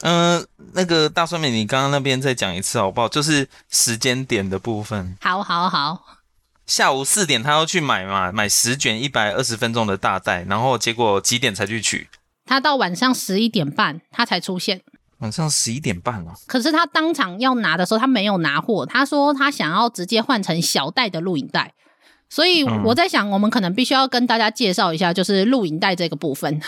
S4: 嗯、呃，那个大酸梅，你刚刚那边再讲一次好不好？就是时间点的部分。
S2: 好，好，好。
S4: 下午四点，他要去买嘛，买十卷一百二十分钟的大袋，然后结果几点才去取？
S2: 他到晚上十一点半，他才出现。
S4: 晚上十一点半了，
S2: 可是他当场要拿的时候，他没有拿货。他说他想要直接换成小袋的录影带。所以我在想，我们可能必须要跟大家介绍一下，就是录影带这个部分。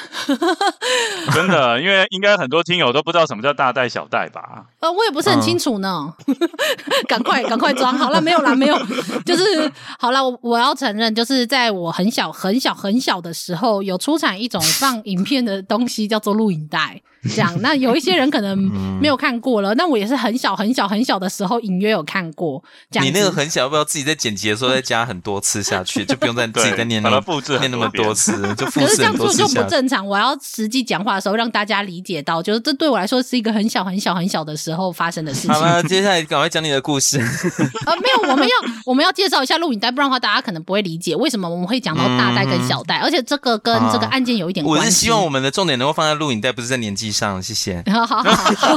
S5: 真的，因为应该很多听友都不知道什么叫大袋、小袋吧？
S2: 呃，我也不是很清楚呢。赶、嗯、快，赶快装好了，没有啦，没有。就是好了，我我要承认，就是在我很小、很小、很小的时候，有出产一种放影片的东西，叫做录影带。这样，那有一些人可能没有看过了。那、嗯、我也是很小、很小、很小的时候，隐约有看过。
S4: 你那个很小，要不要自己在剪辑的时候再加很多次下去，就不用再自己再念那么复制念那么多次，就复制很多次。可是这样做就不正常。我要实际讲话的时候，让大家理解到，就是这对我来说是一个很小、很小、很小的时候发生的事情。好了，接下来赶快讲你的故事。
S2: 呃，没有，我们要我们要介绍一下录影带，不然的话大家可能不会理解为什么我们会讲到大带跟小带，嗯、而且这个跟这个案件有一点关系。
S4: 我是希望我们的重点能够放在录影带，不是在年纪上。谢谢。
S2: 好好好，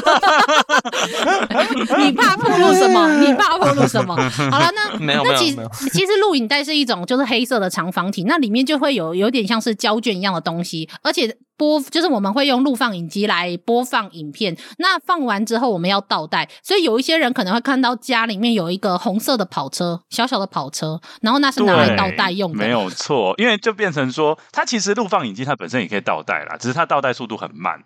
S2: 你怕暴露什么？你怕暴露什么？好了，那
S4: 没有
S2: 那其
S4: 实
S2: 其实录影带是一种就是黑色的长方体，那里面就会有有点像是胶卷一样的东西，而且播就是我们会用录放影机来播放影片。那放完之后我们要倒带，所以有一些人可能会看到家里面有一个红色的跑车，小小的跑车，然后那是拿来倒带用的。
S5: 没有错，因为就变成说，它其实录放影机它本身也可以倒带啦，只是它倒带速度很慢。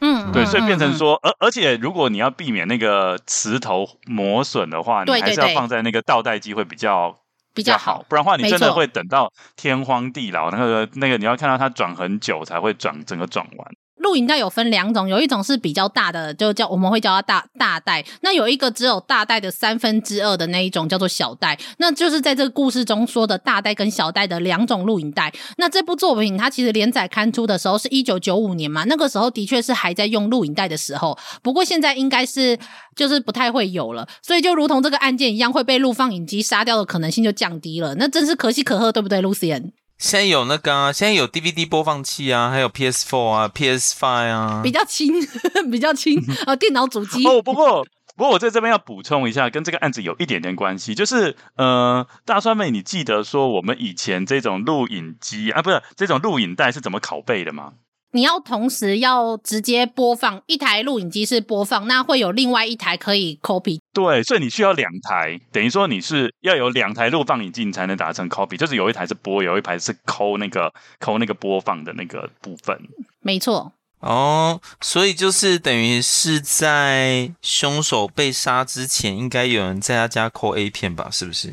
S2: 嗯，
S5: 对，所以变成说，而、嗯、而且如果你要避免那个磁头磨损的
S2: 话，
S5: 你还是要放在那个倒带机会比较
S2: 比较好，
S5: 不然的话你真的会等到天荒地老，那个那个你要看到它转很久才会转整个转完。
S2: 录影带有分两种，有一种是比较大的，就叫我们会叫它大大带。那有一个只有大带的三分之二的那一种，叫做小带。那就是在这个故事中说的大带跟小带的两种录影带。那这部作品它其实连载刊出的时候是一九九五年嘛，那个时候的确是还在用录影带的时候。不过现在应该是就是不太会有了，所以就如同这个案件一样，会被录放影机杀掉的可能性就降低了。那真是可喜可贺，对不对，Lucian？
S4: 现在有那个啊，现在有 DVD 播放器啊，还有 PS4 啊，PS5 啊，
S2: 比较轻，比较轻 啊，电脑主机。
S5: 哦，不过 不过我在这边要补充一下，跟这个案子有一点点关系，就是呃，大川妹，你记得说我们以前这种录影机啊，不是这种录影带是怎么拷贝的吗？
S2: 你要同时要直接播放一台录影机是播放，那会有另外一台可以 copy。
S5: 对，所以你需要两台，等于说你是要有两台录放影机才能达成 copy，就是有一台是播，有一台是抠那个抠那个播放的那个部分。
S2: 没错。
S4: 哦，所以就是等于是在凶手被杀之前，应该有人在他家抠 A 片吧？是不是？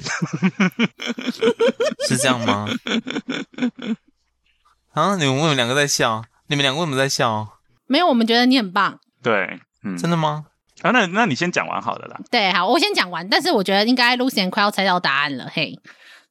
S4: 是这样吗？啊，你们为什么两个在笑？你们两个为什么在笑？
S2: 没有，我们觉得你很棒。
S5: 对，
S4: 嗯，真的吗？
S5: 啊，那那你先讲完好了啦。
S2: 对，好，我先讲完。但是我觉得应该 Lucien 快要猜到答案了，嘿。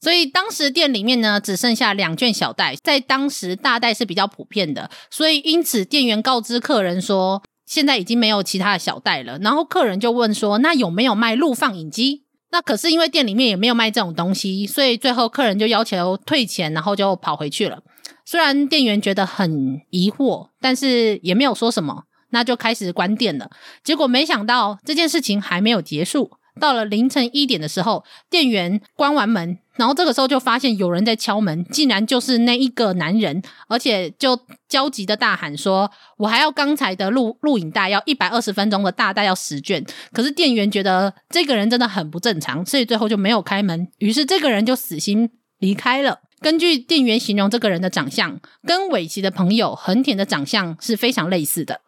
S2: 所以当时店里面呢，只剩下两卷小袋，在当时大袋是比较普遍的，所以因此店员告知客人说，现在已经没有其他的小袋了。然后客人就问说，那有没有卖录放影机？那可是因为店里面也没有卖这种东西，所以最后客人就要求退钱，然后就跑回去了。虽然店员觉得很疑惑，但是也没有说什么，那就开始关店了。结果没想到这件事情还没有结束，到了凌晨一点的时候，店员关完门，然后这个时候就发现有人在敲门，竟然就是那一个男人，而且就焦急的大喊说：“我还要刚才的录录影带，要一百二十分钟的大带要十卷。”可是店员觉得这个人真的很不正常，所以最后就没有开门。于是这个人就死心离开了。根据店员形容这个人的长相，跟尾崎的朋友横田的长相是非常类似的。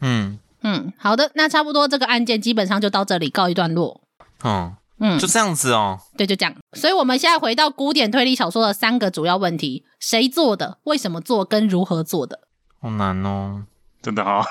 S4: 嗯
S2: 嗯，好的，那差不多这个案件基本上就到这里告一段落。
S4: 嗯
S2: 嗯，
S4: 就这样子哦。
S2: 对，就这样。所以我们现在回到古典推理小说的三个主要问题：谁做的？为什么做？跟如何做的？
S4: 好难哦。
S5: 真的哈，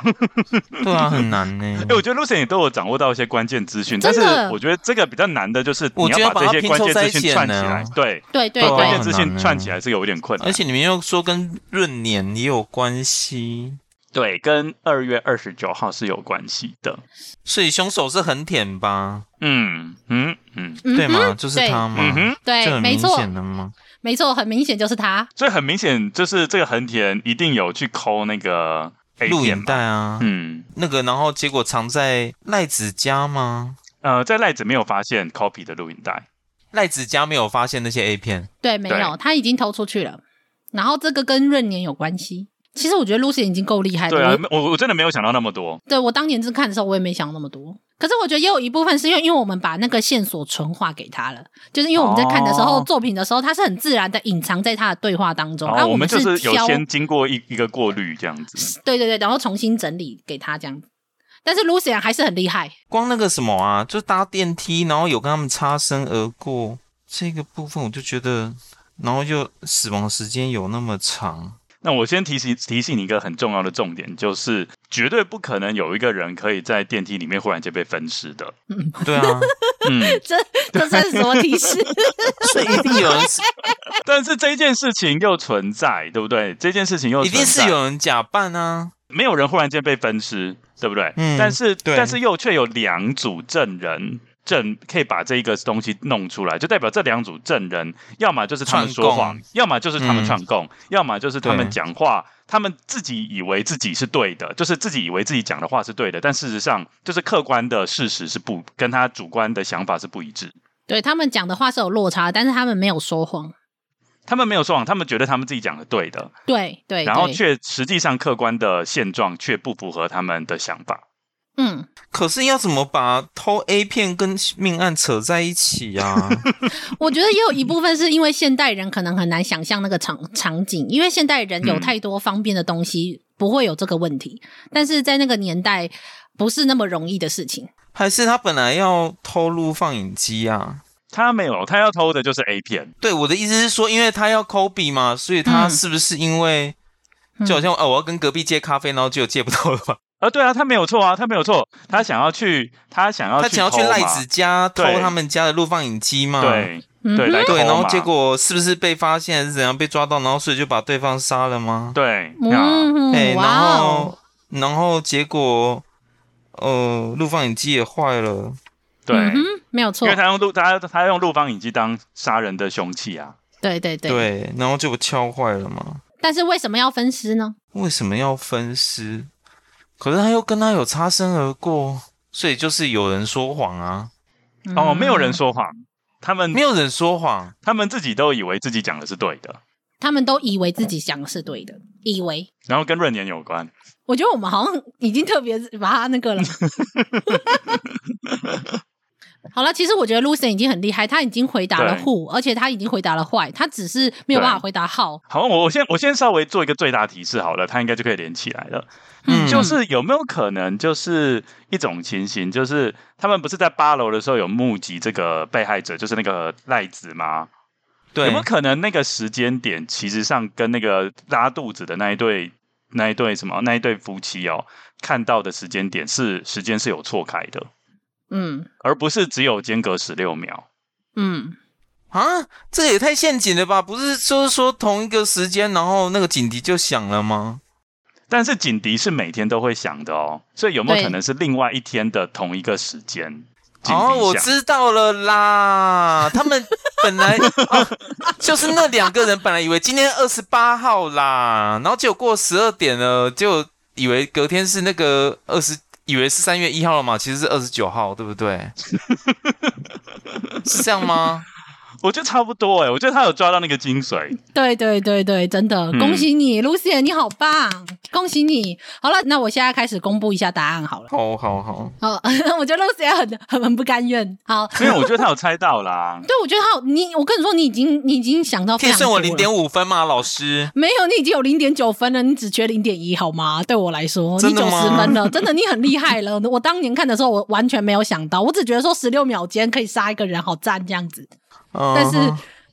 S4: 对啊，很难呢。
S5: 哎，我觉得 Lucien 也都有掌握到一些关键资讯，但是我觉得这个比较难的就是你要把这些关键资讯串起来。对
S2: 对对，
S5: 关键资讯串起来是有点困难。
S4: 而且你们又说跟闰年也有关系，
S5: 对，跟二月二十九号是有关系的。
S4: 所以凶手是横田吧？
S5: 嗯嗯嗯，
S4: 对吗？就是他吗？
S2: 对，没错。
S4: 吗？
S2: 没错，很明显就是他。
S5: 所以很明显就是这个横田一定有去抠那个。
S4: 录影带啊，
S5: 嗯，
S4: 那个，然后结果藏在赖子家吗？
S5: 呃，在赖子没有发现 copy 的录影带，
S4: 赖子家没有发现那些 A 片，
S2: 对，没有，他已经偷出去了。然后这个跟闰年有关系。其实我觉得 Lucien 已经够厉害了。
S5: 对啊，我我真的没有想到那么多。
S2: 对，我当年是看的时候，我也没想到那么多。可是我觉得也有一部分是因为，因为我们把那个线索纯化给他了，就是因为我们在看的时候，哦、作品的时候，他是很自然的隐藏在他的对话当中。
S5: 哦、
S2: 啊，
S5: 我
S2: 们
S5: 就是有先经过一一个过滤这样子。
S2: 对对对，然后重新整理给他这样子。但是 Lucien 还是很厉害。
S4: 光那个什么啊，就搭电梯，然后有跟他们擦身而过这个部分，我就觉得，然后又死亡时间有那么长。
S5: 那我先提醒提醒你一个很重要的重点，就是绝对不可能有一个人可以在电梯里面忽然间被分尸的。
S2: 嗯，
S4: 对啊，
S2: 嗯，这这算是什么提示？
S4: 所以一定有人。
S5: 但是这件事情又存在，对不对？这件事情又存在，
S4: 一定是有人假扮啊，
S5: 没有人忽然间被分尸，对不对？嗯，但是但是又却有两组证人。证可以把这一个东西弄出来，就代表这两组证人，要么就是他们说谎，要么就是他们串供，嗯、要么就是他们讲话，他们自己以为自己是对的，就是自己以为自己讲的话是对的，但事实上就是客观的事实是不跟他主观的想法是不一致。
S2: 对，他们讲的话是有落差，但是他们没有说谎，
S5: 他们没有说谎，他们觉得他们自己讲的对的，
S2: 对对，对
S5: 然后却实际上客观的现状却不符合他们的想法。
S2: 嗯，
S4: 可是要怎么把偷 A 片跟命案扯在一起呀、啊？
S2: 我觉得也有一部分是因为现代人可能很难想象那个场场景，因为现代人有太多方便的东西，不会有这个问题。嗯、但是在那个年代，不是那么容易的事情。
S4: 还是他本来要偷录放映机啊？
S5: 他没有，他要偷的就是 A 片。
S4: 对，我的意思是说，因为他要 copy 嘛，所以他是不是因为、嗯、就好像哦，我要跟隔壁借咖啡，然后就借不到了吧？
S5: 啊，对啊，他没有错啊，他没有错，他想要去，他想要去，
S4: 他想要去赖子家偷他们家的录放影机嘛？
S5: 对对
S4: 对，对，然后结果是不是被发现还是怎样被抓到，然后所以就把对方杀了吗？
S5: 对，
S4: 哎，然后然后结果呃，录放影机也坏了，
S5: 对，
S2: 没有错，
S5: 因为他用录他他用录放影机当杀人的凶器啊，
S2: 对对对，
S4: 对，然后就敲坏了嘛。
S2: 但是为什么要分尸呢？
S4: 为什么要分尸？可是他又跟他有擦身而过，所以就是有人说谎啊！
S5: 哦，没有人说谎，他们
S4: 没有人说谎，
S5: 他们自己都以为自己讲的是对的，
S2: 他们都以为自己讲的是对的，以为。
S5: 然后跟闰年有关，
S2: 我觉得我们好像已经特别把他那个了。好了，其实我觉得 Lucien 已经很厉害，他已经回答了 Who，而且他已经回答了 Why，他只是没有办法回答 How。
S5: 好，我我先我先稍微做一个最大提示好了，他应该就可以连起来了。嗯，就是有没有可能，就是一种情形，就是他们不是在八楼的时候有目击这个被害者，就是那个赖子吗？对，有没有可能那个时间点其实上跟那个拉肚子的那一对、那一对什么、那一对夫妻哦，看到的时间点是时间是有错开的，
S2: 嗯，
S5: 而不是只有间隔十六秒，
S2: 嗯，
S4: 啊，这也太陷阱了吧？不是就是说同一个时间，然后那个警笛就响了吗？
S5: 但是警笛是每天都会响的哦，所以有没有可能是另外一天的同一个时间？
S4: 哦，我知道了啦，他们本来、哦、就是那两个人本来以为今天二十八号啦，然后结果过十二点了，就以为隔天是那个二十，以为是三月一号了嘛，其实是二十九号，对不对？是这样吗？
S5: 我觉得差不多哎，我觉得他有抓到那个精髓。
S2: 对对对对，真的，
S5: 嗯、
S2: 恭喜你，Lucien，你好棒，恭喜你。好了，那我现在开始公布一下答案好了。
S4: 好好好，
S2: 好，我觉得 Lucien 很很很不甘愿。好，
S5: 因为我觉得他有猜到啦。
S2: 对，我觉得他有你，我跟你说，你已经你已经想到
S4: 可以算我零点五分吗，老师？
S2: 没有，你已经有零点九分了，你只缺零点一，好吗？对我来说，你九十分了，真的，你很厉害了。我当年看的时候，我完全没有想到，我只觉得说十六秒间可以杀一个人，好赞这样子。但是，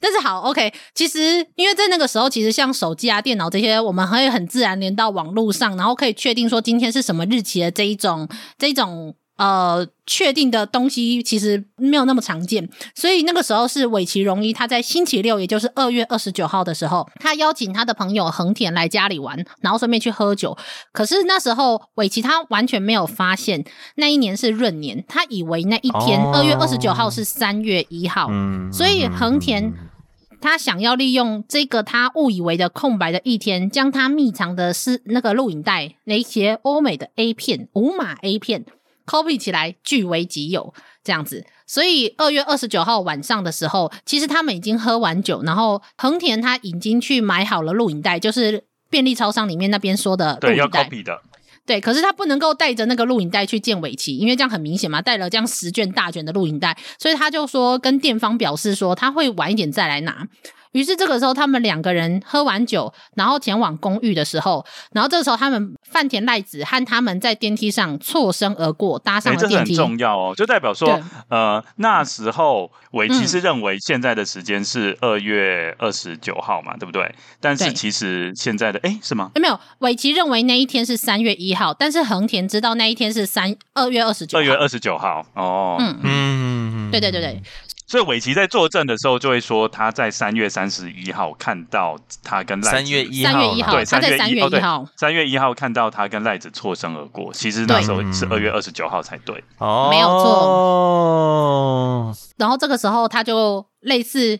S2: 但是好，OK。其实，因为在那个时候，其实像手机啊、电脑这些，我们可以很自然连到网络上，然后可以确定说今天是什么日期的这一种，这一种。呃，确定的东西其实没有那么常见，所以那个时候是尾崎荣一他在星期六，也就是二月二十九号的时候，他邀请他的朋友横田来家里玩，然后顺便去喝酒。可是那时候尾崎他完全没有发现那一年是闰年，他以为那一天二月二十九号是三月一号，所以横田他想要利用这个他误以为的空白的一天，将他秘藏的是那个录影带，那些欧美的 A 片，无码 A 片。Copy 起来据为己有，这样子，所以二月二十九号晚上的时候，其实他们已经喝完酒，然后横田他已经去买好了录影带，就是便利超商里面那边说的录影带，对，要
S5: copy 的，
S2: 对，可是他不能够带着那个录影带去见尾崎，因为这样很明显嘛，带了这样十卷大卷的录影带，所以他就说跟店方表示说他会晚一点再来拿。于是这个时候，他们两个人喝完酒，然后前往公寓的时候，然后这个时候，他们饭田赖子和他们在电梯上错身而过，搭上了电梯。欸、这很重
S5: 要哦，就代表说，呃，那时候尾崎是认为现在的时间是二月二十九号嘛，嗯、对不对？但是其实现在的，哎，是吗？
S2: 没有，尾崎认为那一天是三月一号，但是横田知道那一天是三二月二十九号。
S5: 二月二十九号，哦，
S2: 嗯嗯，对对对对。
S5: 所以韦奇在作证的时候就会说他在三月三十一号看到他跟赖子，
S4: 三月一号，
S2: 三月一号，
S5: 对，
S2: 他在三月一号，
S5: 三月一号看到他跟赖子错身而过。其实那时候是二月二十九号才对，
S4: 哦，
S2: 没有错。然后这个时候他就类似。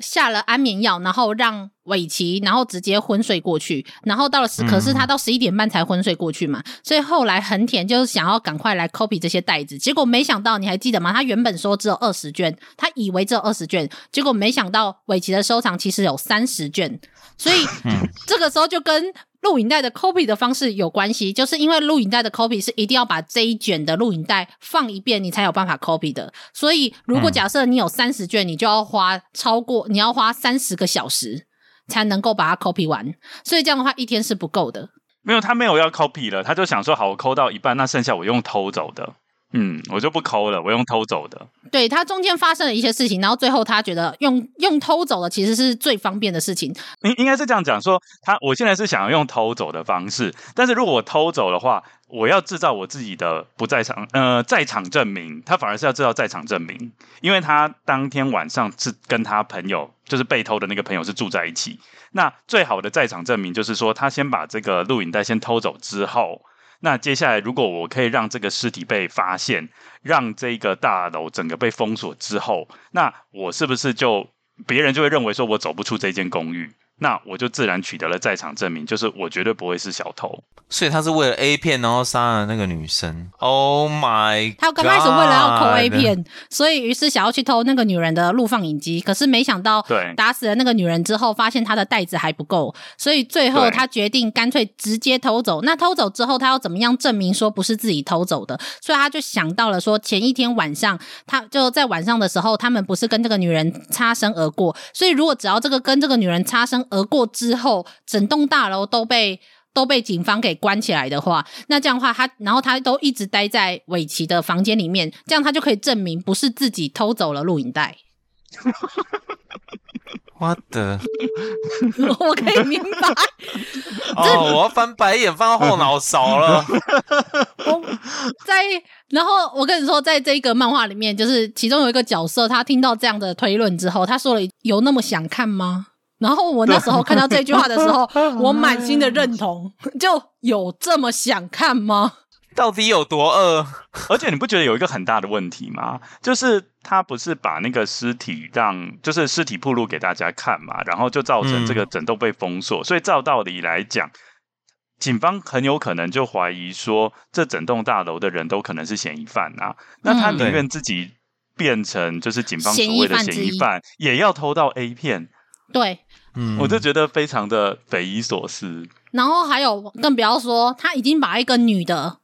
S2: 下了安眠药，然后让尾崎，然后直接昏睡过去，然后到了十，可是他到十一点半才昏睡过去嘛，嗯、所以后来横田就是想要赶快来 copy 这些袋子，结果没想到，你还记得吗？他原本说只有二十卷，他以为只有二十卷，结果没想到尾崎的收藏其实有三十卷，所以、嗯、这个时候就跟。录影带的 copy 的方式有关系，就是因为录影带的 copy 是一定要把这一卷的录影带放一遍，你才有办法 copy 的。所以，如果假设你有三十卷，你就要花超过，你要花三十个小时才能够把它 copy 完。所以这样的话，一天是不够的。
S5: 没有，他没有要 copy 了，他就想说，好，我抠到一半，那剩下我用偷走的。嗯，我就不抠了，我用偷走的。
S2: 对，他中间发生了一些事情，然后最后他觉得用用偷走的其实是最方便的事情。
S5: 应应该是这样讲说，他我现在是想要用偷走的方式，但是如果我偷走的话，我要制造我自己的不在场呃在场证明，他反而是要制造在场证明，因为他当天晚上是跟他朋友，就是被偷的那个朋友是住在一起。那最好的在场证明就是说，他先把这个录影带先偷走之后。那接下来，如果我可以让这个尸体被发现，让这个大楼整个被封锁之后，那我是不是就别人就会认为说我走不出这间公寓？那我就自然取得了在场证明，就是我绝对不会是小偷。
S4: 所以他是为了 A 片，然后杀了那个女生。Oh my！
S2: 他刚开始为了要偷 A 片，所以于是想要去偷那个女人的录放影机。可是没想到，对，打死了那个女人之后，发现她的袋子还不够，所以最后他决定干脆直接偷走。那偷走之后，他要怎么样证明说不是自己偷走的？所以他就想到了说，前一天晚上，他就在晚上的时候，他们不是跟这个女人擦身而过。所以如果只要这个跟这个女人擦身而过之后，整栋大楼都被都被警方给关起来的话，那这样的话，他然后他都一直待在尾崎的房间里面，这样他就可以证明不是自己偷走了录影带。
S4: 我的，
S2: 我可以明白。
S4: 哦，我要翻白眼翻到后脑勺了。
S2: 在，然后我跟你说，在这个漫画里面，就是其中有一个角色，他听到这样的推论之后，他说了：“有那么想看吗？”然后我那时候看到这句话的时候，我满心的认同，就有这么想看吗？
S4: 到底有多饿？
S5: 而且你不觉得有一个很大的问题吗？就是他不是把那个尸体让，就是尸体暴露给大家看嘛，然后就造成这个整栋被封锁。嗯、所以照道理来讲，警方很有可能就怀疑说，这整栋大楼的人都可能是嫌疑犯啊。那他宁愿自己。变成就是警方所谓的嫌疑犯，也要偷到 A 片。
S2: 对，
S5: 嗯，我就觉得非常的匪夷所思。
S2: 然后还有更不要说，他已经把一个女的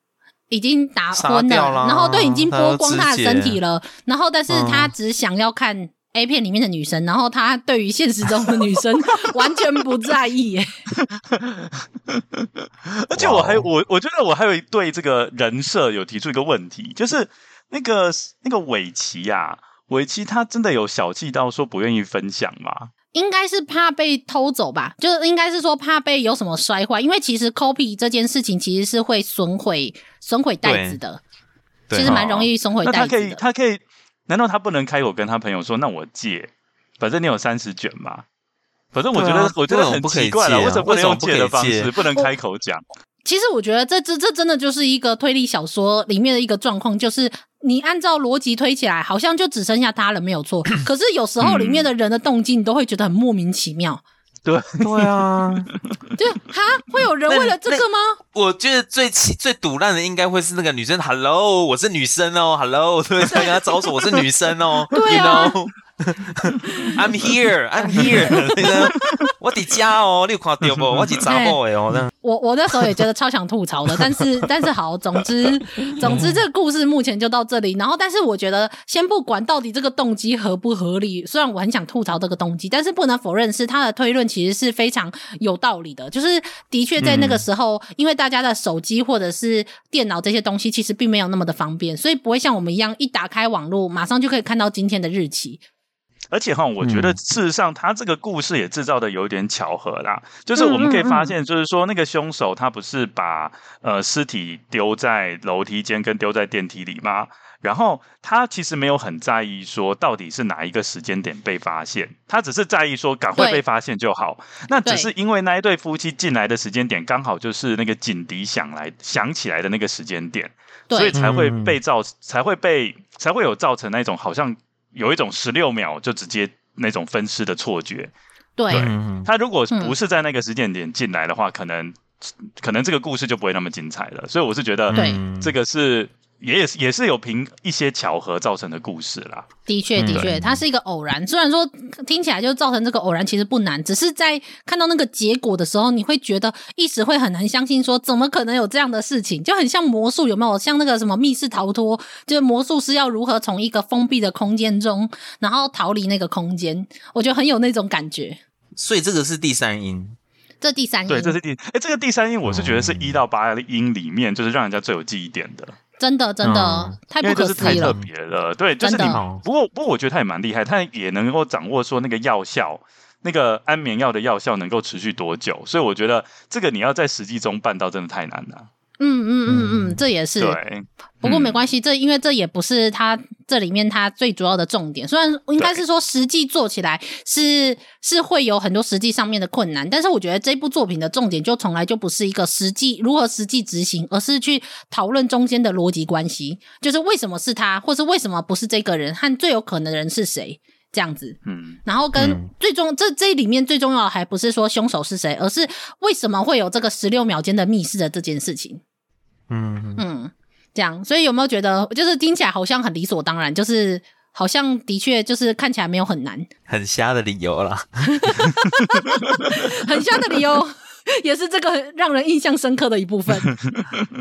S2: 已经打昏了，了然后对，已经剥光她的身体了，然后但是他只想要看 A 片里面的女生，嗯、然后他对于现实中的女生 完全不在意耶。
S5: 而且我还我我觉得我还有对这个人设有提出一个问题，就是那个那个尾崎呀，尾崎他真的有小气到说不愿意分享吗？
S2: 应该是怕被偷走吧，就是应该是说怕被有什么摔坏，因为其实 copy 这件事情其实是会损毁损毁袋子的，其实蛮容易损毁袋子的。
S5: 那他可以，他可以，难道他不能开口跟他朋友说，那我借，反正你有三十卷嘛？反正我觉得，啊、我觉得很奇怪了，为什么不能用借的方式，不，不能开口讲？
S2: 其实我觉得这这这真的就是一个推理小说里面的一个状况，就是你按照逻辑推起来，好像就只剩下他了，没有错。可是有时候里面的人的动机，你都会觉得很莫名其妙。
S5: 对
S4: 对啊，
S2: 就哈会有人为了这个吗？
S4: 我觉得最最堵烂的应该会是那个女生。Hello，我是女生哦。Hello，对，他跟他招手，我是女生哦。
S2: 对啊。
S4: You know? I'm here, I'm here 我的家哦，你有看到不？我是查某的哦。
S2: 我我那时候也觉得超想吐槽的，但是但是好，总之总之这个故事目前就到这里。然后，但是我觉得先不管到底这个动机合不合理，虽然我很想吐槽这个动机，但是不能否认是他的推论其实是非常有道理的。就是的确在那个时候，嗯、因为大家的手机或者是电脑这些东西其实并没有那么的方便，所以不会像我们一样一打开网络马上就可以看到今天的日期。
S5: 而且哈，我觉得事实上他这个故事也制造的有点巧合啦，就是我们可以发现，就是说那个凶手他不是把呃尸体丢在楼梯间跟丢在电梯里吗？然后他其实没有很在意说到底是哪一个时间点被发现，他只是在意说赶快被发现就好。那只是因为那一对夫妻进来的时间点刚好就是那个警笛响来响起来的那个时间点，所以才会被造才会被才会有造成那种好像。有一种十六秒就直接那种分尸的错觉，
S2: 对，
S5: 对他如果不是在那个时间点进来的话，嗯、可能可能这个故事就不会那么精彩了。所以我是觉得，对，这个是。也也是也是有凭一些巧合造成的故事啦。
S2: 的确，的确，它是一个偶然。虽然说听起来就造成这个偶然其实不难，只是在看到那个结果的时候，你会觉得一时会很难相信，说怎么可能有这样的事情？就很像魔术，有没有？像那个什么密室逃脱，就是魔术师要如何从一个封闭的空间中，然后逃离那个空间？我觉得很有那种感觉。
S4: 所以这个是第三音，
S2: 这第三音，
S5: 对，这是第哎，这个第三音，我是觉得是一到八的因里面，就是让人家最有记忆点的。
S2: 真的真的、嗯、太不可思议了，
S5: 太特别了。对，就是你。不过不过，我觉得他也蛮厉害，他也能够掌握说那个药效，那个安眠药的药效能够持续多久。所以我觉得这个你要在实际中办到，真的太难了。
S2: 嗯嗯嗯嗯，这也是。
S5: 对，
S2: 不过没关系，这因为这也不是他这里面他最主要的重点。虽然应该是说实际做起来是是会有很多实际上面的困难，但是我觉得这部作品的重点就从来就不是一个实际如何实际执行，而是去讨论中间的逻辑关系，就是为什么是他，或是为什么不是这个人，和最有可能的人是谁。这样子，嗯，然后跟最终、嗯、这这里面最重要的还不是说凶手是谁，而是为什么会有这个十六秒间的密室的这件事情，嗯。嗯，这样，所以有没有觉得就是听起来好像很理所当然，就是好像的确就是看起来没有很难，
S4: 很瞎的理由啦，
S2: 很瞎的理由也是这个让人印象深刻的一部分，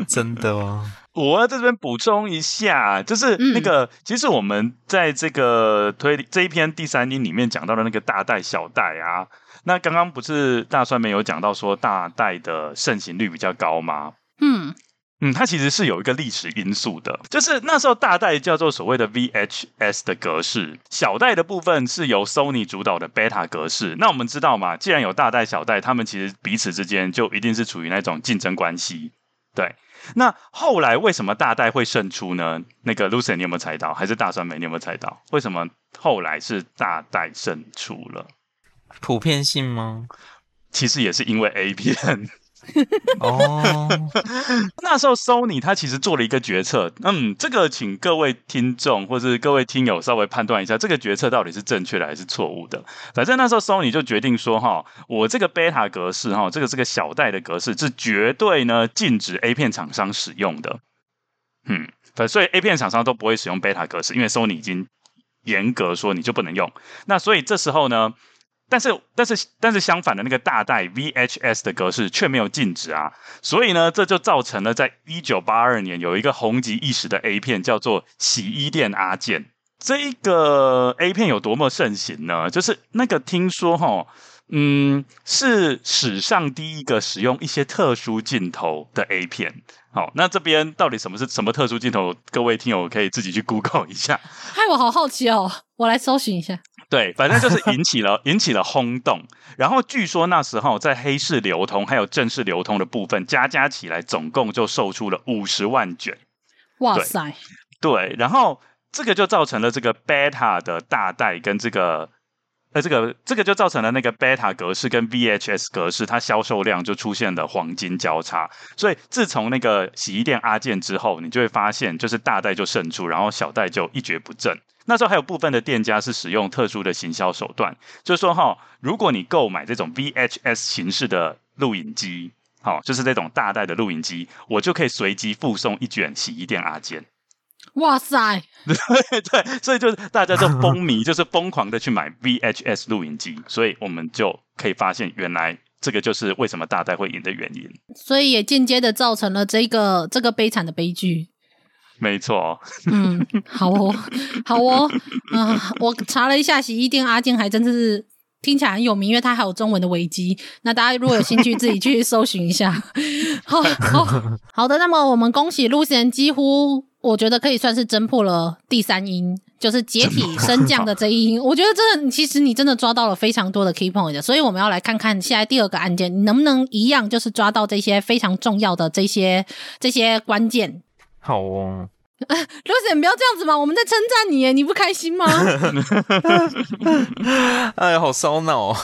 S4: 真的哦。
S5: 我要在这边补充一下，就是那个，嗯、其实我们在这个推理这一篇第三音里面讲到的那个大袋小袋啊，那刚刚不是大帅没有讲到说大袋的盛行率比较高吗？嗯嗯，它其实是有一个历史因素的，就是那时候大袋叫做所谓的 VHS 的格式，小袋的部分是由 Sony 主导的 Beta 格式。那我们知道嘛，既然有大袋小袋，他们其实彼此之间就一定是处于那种竞争关系，对。那后来为什么大袋会胜出呢？那个 Lucien 你有没有猜到？还是大酸梅你有没有猜到？为什么后来是大袋胜出了？
S4: 普遍性吗？
S5: 其实也是因为 A 片。
S4: 哦，
S5: 那时候 Sony 他其实做了一个决策，嗯，这个请各位听众或是各位听友稍微判断一下，这个决策到底是正确的还是错误的。反正那时候 Sony 就决定说，哈，我这个 Beta 格式，哈，这个这个小袋的格式是绝对呢禁止 A 片厂商使用的。嗯，所以 A 片厂商都不会使用 Beta 格式，因为 Sony 已经严格说你就不能用。那所以这时候呢，但是但是但是相反的那个大带 VHS 的格式却没有禁止啊，所以呢，这就造成了在一九八二年有一个红极一时的 A 片叫做《洗衣店阿健》。这一个 A 片有多么盛行呢？就是那个听说哈，嗯，是史上第一个使用一些特殊镜头的 A 片。好，那这边到底什么是什么特殊镜头？各位听友可以自己去 Google 一下。
S2: 嗨我好好奇哦，我来搜寻一下。
S5: 对，反正就是引起了 引起了轰动。然后据说那时候在黑市流通还有正式流通的部分加加起来，总共就售出了五十万卷。
S2: 哇塞！
S5: 对，然后这个就造成了这个 Beta 的大带跟这个。那这个这个就造成了那个 Beta 格式跟 VHS 格式，它销售量就出现了黄金交叉。所以自从那个洗衣店阿健之后，你就会发现，就是大袋就胜出，然后小袋就一蹶不振。那时候还有部分的店家是使用特殊的行销手段，就是说哈，如果你购买这种 VHS 形式的录影机，好，就是这种大袋的录影机，我就可以随机附送一卷洗衣店阿健。
S2: 哇塞！
S5: 对对，所以就是大家就风靡，就是疯狂的去买 VHS 录影机，所以我们就可以发现，原来这个就是为什么大袋会赢的原因。
S2: 所以也间接的造成了这个这个悲惨的悲剧。
S5: 没错。
S2: 嗯，好哦，好哦。啊、呃，我查了一下，洗衣店阿健还真的是听起来很有名，因为他还有中文的维基。那大家如果有兴趣，自己去搜寻一下。好好好的，那么我们恭喜 Lucien 几乎。我觉得可以算是侦破了第三音，就是解体升降的这一音。我觉得真的其实你真的抓到了非常多的 key point，所以我们要来看看现在第二个案件，你能不能一样就是抓到这些非常重要的这些这些关键。
S4: 好哦
S2: ，Lucien 不要这样子嘛，我们在称赞你耶，你不开心吗？
S4: 哎呀，好烧脑哦！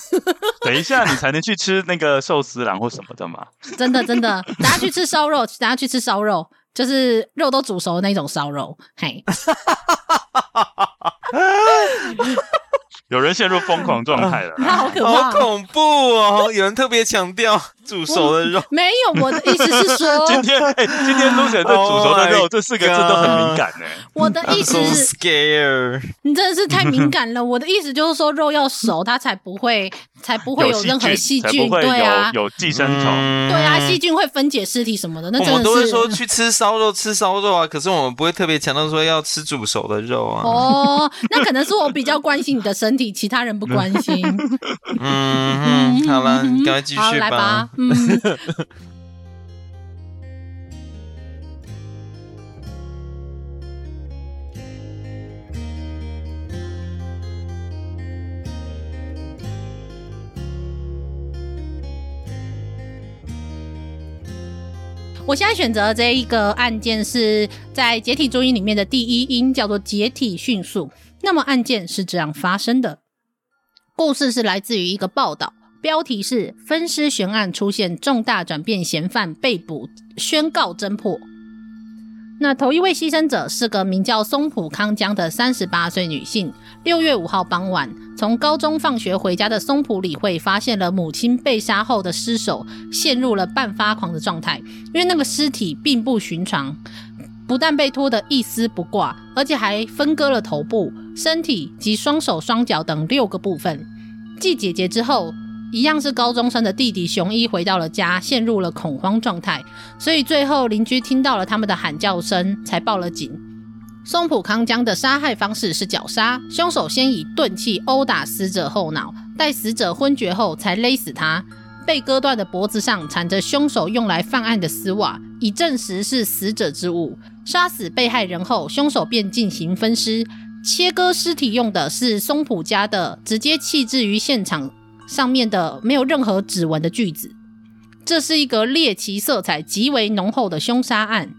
S5: 等一下，你才能去吃那个寿司郎或什么的嘛？
S2: 真的真的，大家去吃烧肉，大家去吃烧肉。就是肉都煮熟的那种烧肉，嘿。
S5: 有人陷入疯狂状态了，
S2: 好可怕，
S4: 好恐怖哦！有人特别强调煮熟的肉，
S2: 没有，我的意思是说，
S5: 今天哎，今天 Lucien 对煮熟的肉这四个字都很敏感呢。
S2: 我的意思是
S4: scare，
S2: 你真的是太敏感了。我的意思就是说，肉要熟，它才不会，才不会有任何细菌，对啊，
S5: 有寄生虫，
S2: 对啊，细菌会分解尸体什么的。那
S4: 我们都会说去吃烧肉，吃烧肉啊，可是我们不会特别强调说要吃煮熟的肉啊。
S2: 哦，那可能是我比较关心你的身体，其他人不关心。
S4: 嗯，好了，赶快继续吧。
S2: 吧嗯。我现在选择这一个案件是在解体注音里面的第一音，叫做解体迅速。那么案件是这样发生的，故事是来自于一个报道，标题是“分尸悬案出现重大转变，嫌犯被捕，宣告侦破”。那头一位牺牲者是个名叫松浦康江的三十八岁女性。六月五号傍晚，从高中放学回家的松浦理惠发现了母亲被杀后的尸首，陷入了半发狂的状态。因为那个尸体并不寻常，不但被拖得一丝不挂，而且还分割了头部、身体及双手双脚等六个部分。继姐姐之后，一样是高中生的弟弟雄一回到了家，陷入了恐慌状态，所以最后邻居听到了他们的喊叫声，才报了警。松浦康江的杀害方式是绞杀，凶手先以钝器殴打死者后脑，待死者昏厥后才勒死他。被割断的脖子上缠着凶手用来犯案的丝袜，以证实是死者之物。杀死被害人后，凶手便进行分尸，切割尸体用的是松浦家的直接弃置于现场上面的没有任何指纹的句子。这是一个猎奇色彩极为浓厚的凶杀案。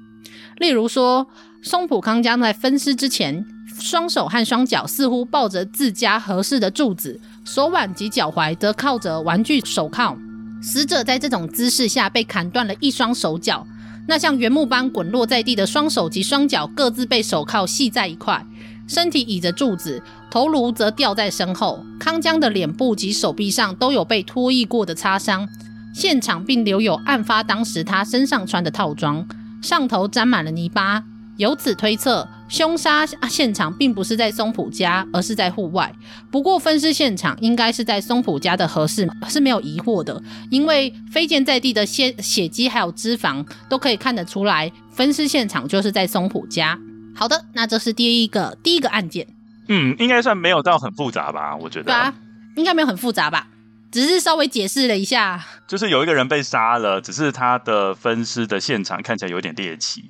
S2: 例如说，松浦康江在分尸之前，双手和双脚似乎抱着自家合适的柱子，手腕及脚踝则靠着玩具手铐。死者在这种姿势下被砍断了一双手脚，那像原木般滚落在地的双手及双脚各自被手铐系在一块，身体倚着柱子，头颅则吊在身后。康江的脸部及手臂上都有被拖曳过的擦伤，现场并留有案发当时他身上穿的套装，上头沾满了泥巴。由此推测，凶杀现场并不是在松浦家，而是在户外。不过分尸现场应该是在松浦家的合适是没有疑惑的，因为飞溅在地的血血迹还有脂肪都可以看得出来，分尸现场就是在松浦家。好的，那这是第一个第一个案件。
S5: 嗯，应该算没有到很复杂吧？我觉得。
S2: 对啊，应该没有很复杂吧？只是稍微解释了一下，
S5: 就是有一个人被杀了，只是他的分尸的现场看起来有点猎奇。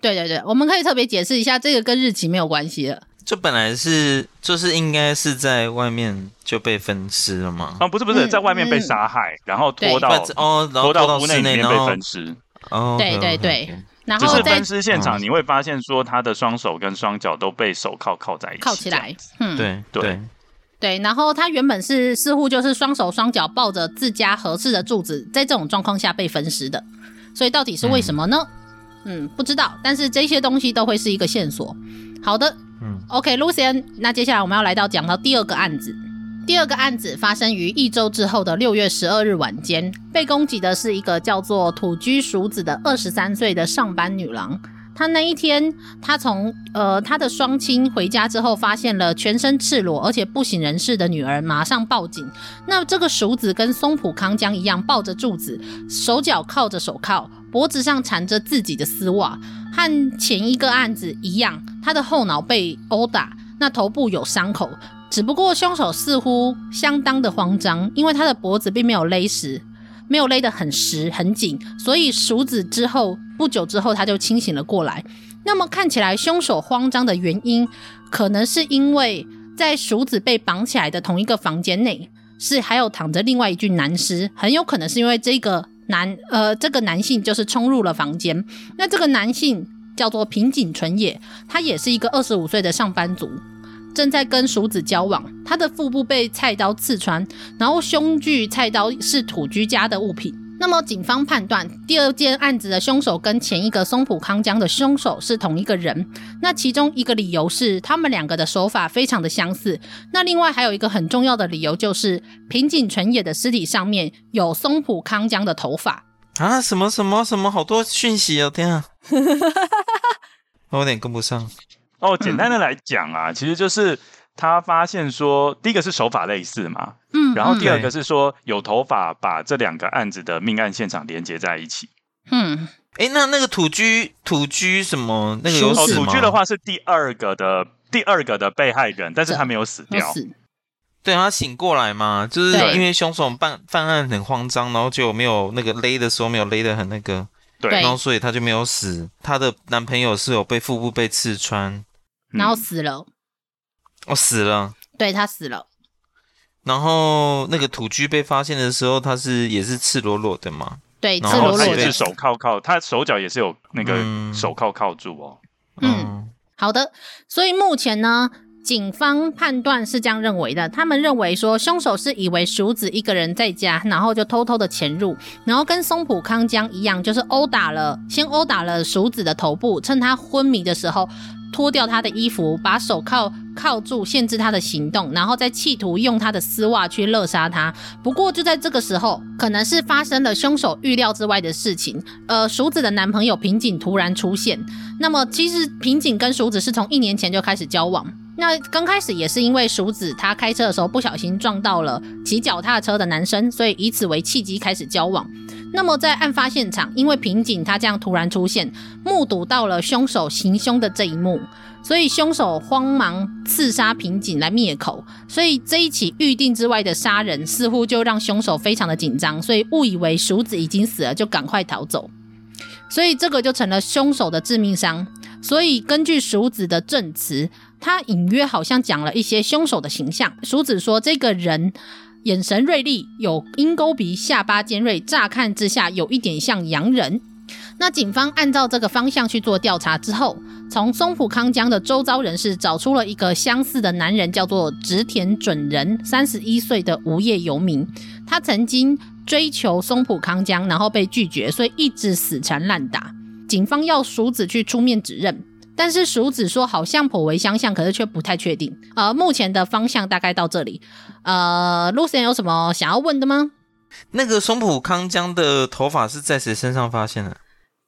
S2: 对对对，我们可以特别解释一下，这个跟日期没有关系了。
S4: 就本来是，就是应该是在外面就被分尸了吗？
S5: 啊，不是不是，在外面被杀害，嗯、然后拖到
S4: 哦，然后
S5: 拖到屋内里面被分尸。
S4: 哦，
S2: 对对对，然
S5: 后就是分尸现场，你会发现说他的双手跟双脚都被手铐铐在一起，
S2: 铐起来。嗯，
S4: 对对对，
S2: 对，然后他原本是似乎就是双手双脚抱着自家合适的柱子，在这种状况下被分尸的，所以到底是为什么呢？嗯嗯，不知道，但是这些东西都会是一个线索。好的，嗯，OK，Lucian，那接下来我们要来到讲到第二个案子。第二个案子发生于一周之后的六月十二日晚间，被攻击的是一个叫做土居鼠子的二十三岁的上班女郎。她那一天，她从呃她的双亲回家之后，发现了全身赤裸而且不省人事的女儿，马上报警。那这个鼠子跟松浦康江一样，抱着柱子，手脚铐着手铐。脖子上缠着自己的丝袜，和前一个案子一样，她的后脑被殴打，那头部有伤口，只不过凶手似乎相当的慌张，因为他的脖子并没有勒实，没有勒得很实很紧，所以淑子之后不久之后他就清醒了过来。那么看起来凶手慌张的原因，可能是因为在淑子被绑起来的同一个房间内，是还有躺着另外一具男尸，很有可能是因为这个。男呃，这个男性就是冲入了房间。那这个男性叫做平井纯也，他也是一个二十五岁的上班族，正在跟鼠子交往。他的腹部被菜刀刺穿，然后凶具菜刀是土居家的物品。那么警方判断，第二件案子的凶手跟前一个松浦康江的凶手是同一个人。那其中一个理由是，他们两个的手法非常的相似。那另外还有一个很重要的理由，就是平井纯也的尸体上面有松浦康江的头发
S4: 啊！什么什么什么，好多讯息哦！天啊，我有点跟不上。
S5: 哦，简单的来讲啊，嗯、其实就是。他发现说，第一个是手法类似嘛，嗯，然后第二个是说有头发把这两个案子的命案现场连接在一起，
S2: 嗯，
S4: 哎，那那个土居土居什么那个有死吗？
S5: 土居的话是第二个的第二个的被害人，但是他没有死掉，
S4: 对，他醒过来嘛，就是因为凶手办犯案很慌张，然后就没有那个勒的时候没有勒得很那个，
S5: 对，
S4: 然后所以他就没有死。他的男朋友是有被腹部被刺穿，
S2: 然后死了。
S4: 我、哦、死了，
S2: 对，他死了。
S4: 然后那个土居被发现的时候，他是也是赤裸裸的嘛？
S2: 对，赤裸裸的，
S5: 也是手铐铐，他手脚也是有那个手铐铐住哦。
S2: 嗯，嗯好的。所以目前呢，警方判断是这样认为的，他们认为说凶手是以为淑子一个人在家，然后就偷偷的潜入，然后跟松浦康江一样，就是殴打了，先殴打了淑子的头部，趁他昏迷的时候。脱掉他的衣服，把手铐铐住，限制他的行动，然后再企图用他的丝袜去勒杀他。不过就在这个时候，可能是发生了凶手预料之外的事情。呃，鼠子的男朋友平井突然出现。那么其实平井跟鼠子是从一年前就开始交往。那刚开始也是因为鼠子他开车的时候不小心撞到了骑脚踏车的男生，所以以此为契机开始交往。那么在案发现场，因为平井他这样突然出现，目睹到了凶手行凶的这一幕，所以凶手慌忙刺杀平井来灭口。所以这一起预定之外的杀人，似乎就让凶手非常的紧张，所以误以为鼠子已经死了，就赶快逃走。所以这个就成了凶手的致命伤。所以根据鼠子的证词，他隐约好像讲了一些凶手的形象。淑子说这个人。眼神锐利，有鹰钩鼻，下巴尖锐，乍看之下有一点像洋人。那警方按照这个方向去做调查之后，从松浦康江的周遭人士找出了一个相似的男人，叫做植田准人，三十一岁的无业游民。他曾经追求松浦康江，然后被拒绝，所以一直死缠烂打。警方要淑子去出面指认。但是鼠子说好像颇为相像，可是却不太确定。呃，目前的方向大概到这里。呃，Lucien 有什么想要问的吗？
S4: 那个松浦康江的头发是在谁身上发现的？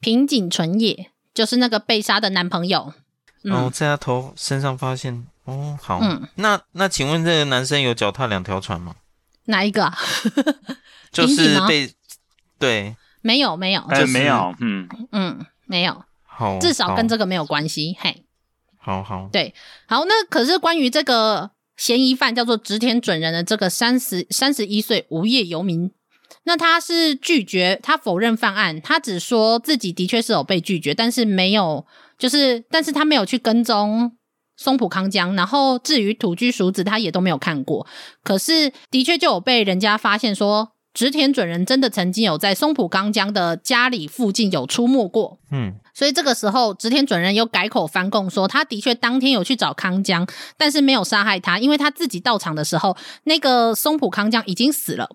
S2: 平井纯也，就是那个被杀的男朋友。
S4: 然后在他头身上发现。哦，好。
S2: 嗯，
S4: 那那请问这个男生有脚踏两条船吗？
S2: 哪一个啊？
S4: 就是被对，
S2: 没有没有，
S5: 哎、
S4: 就是
S5: 没有，嗯
S2: 嗯，没有，
S4: 好，
S2: 至少跟这个没有关系。嘿，
S4: 好好，
S2: 对，好。那可是关于这个嫌疑犯叫做植田准人的这个三十三十一岁无业游民，那他是拒绝，他否认犯案，他只说自己的确是有被拒绝，但是没有，就是但是他没有去跟踪。松浦康江，然后至于土居熟子，他也都没有看过。可是的确就有被人家发现说，植田准人真的曾经有在松浦康江的家里附近有出没过。
S4: 嗯，
S2: 所以这个时候植田准人又改口翻供说，他的确当天有去找康江，但是没有杀害他，因为他自己到场的时候，那个松浦康江已经死了。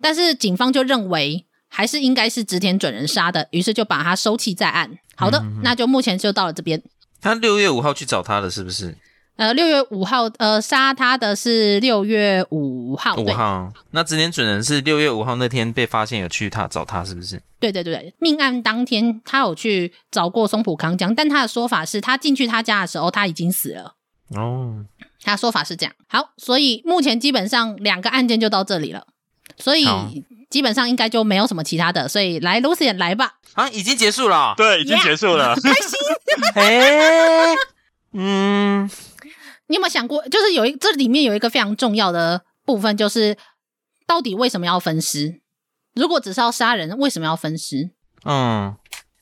S2: 但是警方就认为还是应该是植田准人杀的，于是就把他收弃在案。好的，嗯嗯嗯，那就目前就到了这边。
S4: 他六月五号去找他的是不是？
S2: 呃，六月五号，呃，杀他的是六月五号。
S4: 五号，那植田准人是六月五号那天被发现有去他找他，是不是？
S2: 对对对，命案当天他有去找过松浦康江，但他的说法是他进去他家的时候他已经死了。
S4: 哦，
S2: 他说法是这样。好，所以目前基本上两个案件就到这里了，所以基本上应该就没有什么其他的。所以来，Lucy 来吧。
S4: 啊，已经结束了。
S5: 对，已经结束了。Yeah, 开心。
S4: 哎，嗯，
S2: 你有没有想过，就是有一这里面有一个非常重要的部分，就是到底为什么要分尸？如果只是要杀人，为什么要分尸？
S4: 嗯，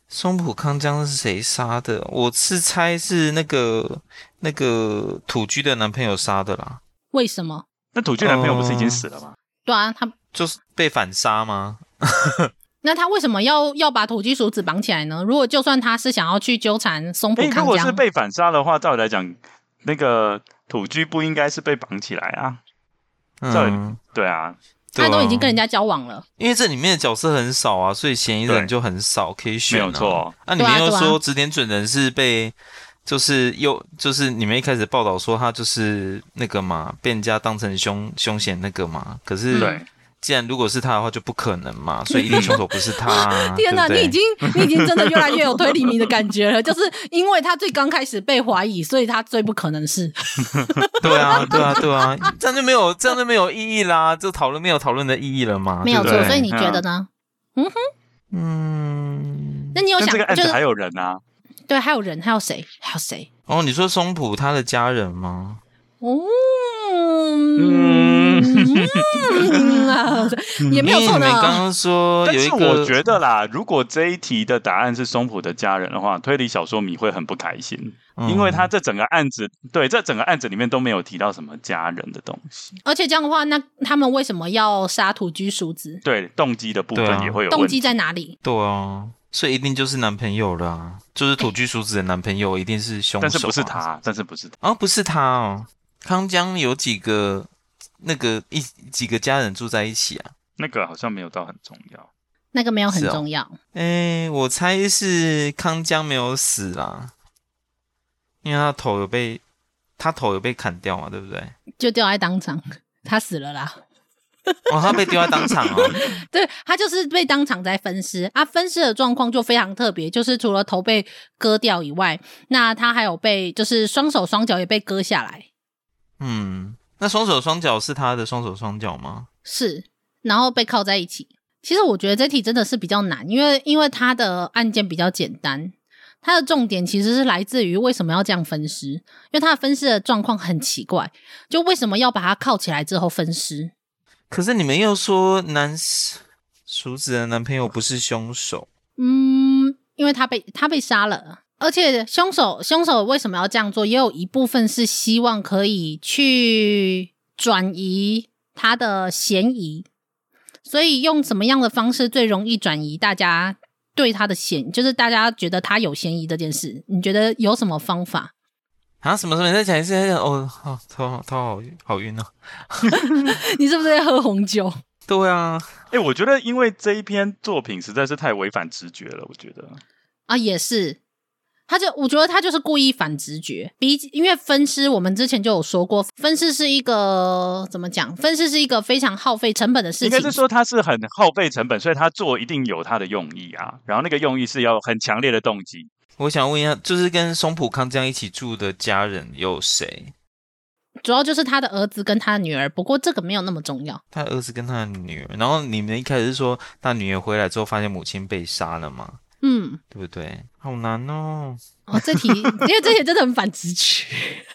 S4: 松浦康江是谁杀的？我是猜是那个那个土居的男朋友杀的啦。
S2: 为什么？
S5: 那土居男朋友不是已经死了吗？
S2: 嗯、对啊，他
S4: 就是被反杀吗？
S2: 那他为什么要要把土居鼠子绑起来呢？如果就算他是想要去纠缠松浦康江，
S5: 如果是被反杀的话，照理来讲，那个土居不应该是被绑起来啊。嗯、对啊，
S2: 他都已经跟人家交往了。
S4: 因为这里面的角色很少啊，所以嫌疑人就很少可以选、啊。没有错。那、啊、你们又说指点准人是被，就是又就是你们一开始报道说他就是那个嘛，被人家当成凶凶险那个嘛，可是。对既然如果是他的话，就不可能嘛，所以一定凶手不是他、啊。
S2: 天哪，
S4: 对对
S2: 你已经 你已经真的越来越有推理迷的感觉了，就是因为他最刚开始被怀疑，所以他最不可能是。
S4: 对啊，对啊，对啊，这样就没有这样就没有意义啦，就讨论没有讨论的意义了嘛。
S2: 没有错，
S4: 对对
S2: 所以你觉得呢？嗯哼，
S4: 嗯，
S2: 那你有想
S5: 这个案子还有人啊？
S2: 对，还有人，还有谁？还有谁？
S4: 哦，你说松浦他的家人吗？
S2: 哦。嗯，也没有错的。
S4: 你刚刚说，
S5: 但是我觉得啦，如果这一题的答案是松浦的家人的话，推理小说迷会很不开心，嗯、因为他这整个案子，对，这整个案子里面都没有提到什么家人的东西。
S2: 而且这样的话，那他们为什么要杀土居淑子？
S5: 对，动机的部分也会有。
S2: 动机在哪里？
S4: 对啊，所以一定就是男朋友了，就是土居淑子的男朋友一定是凶手，
S5: 但是不是他？但是不是他？
S4: 哦，不是他哦。康江有几个那个一几个家人住在一起啊？
S5: 那个好像没有到很重要，
S2: 那个没有很重要。
S4: 哎、哦，我猜是康江没有死啦，因为他头有被他头有被砍掉嘛，对不对？
S2: 就掉在当场，他死了啦。
S4: 哦，他被丢在当场哦。
S2: 对，他就是被当场在分尸啊。分尸的状况就非常特别，就是除了头被割掉以外，那他还有被就是双手双脚也被割下来。
S4: 嗯，那双手双脚是他的双手双脚吗？
S2: 是，然后被铐在一起。其实我觉得这题真的是比较难，因为因为他的案件比较简单，他的重点其实是来自于为什么要这样分尸，因为他的分尸的状况很奇怪，就为什么要把他铐起来之后分尸？
S4: 可是你们又说男鼠子的男朋友不是凶手，
S2: 嗯，因为他被他被杀了。而且凶手凶手为什么要这样做？也有一部分是希望可以去转移他的嫌疑，所以用什么样的方式最容易转移大家对他的嫌，就是大家觉得他有嫌疑这件事？你觉得有什么方法？
S4: 啊？什么什么？你再讲一次？哦，好，头好头好好晕哦！
S2: 你是不是在喝红酒？
S4: 对啊，
S5: 哎、欸，我觉得因为这一篇作品实在是太违反直觉了，我觉得
S2: 啊，也是。他就我觉得他就是故意反直觉，比因为分尸，我们之前就有说过，分尸是一个怎么讲？分尸是一个非常耗费成本的事情。
S5: 应该是说他是很耗费成本，所以他做一定有他的用意啊。然后那个用意是要很强烈的动机。
S4: 我想问一下，就是跟松浦康这样一起住的家人有谁？
S2: 主要就是他的儿子跟他的女儿，不过这个没有那么重要。
S4: 他儿子跟他的女儿，然后你们一开始是说他女儿回来之后发现母亲被杀了吗？
S2: 嗯，
S4: 对不对？好难哦。
S2: 哦，这题 因为这题真的很反直觉，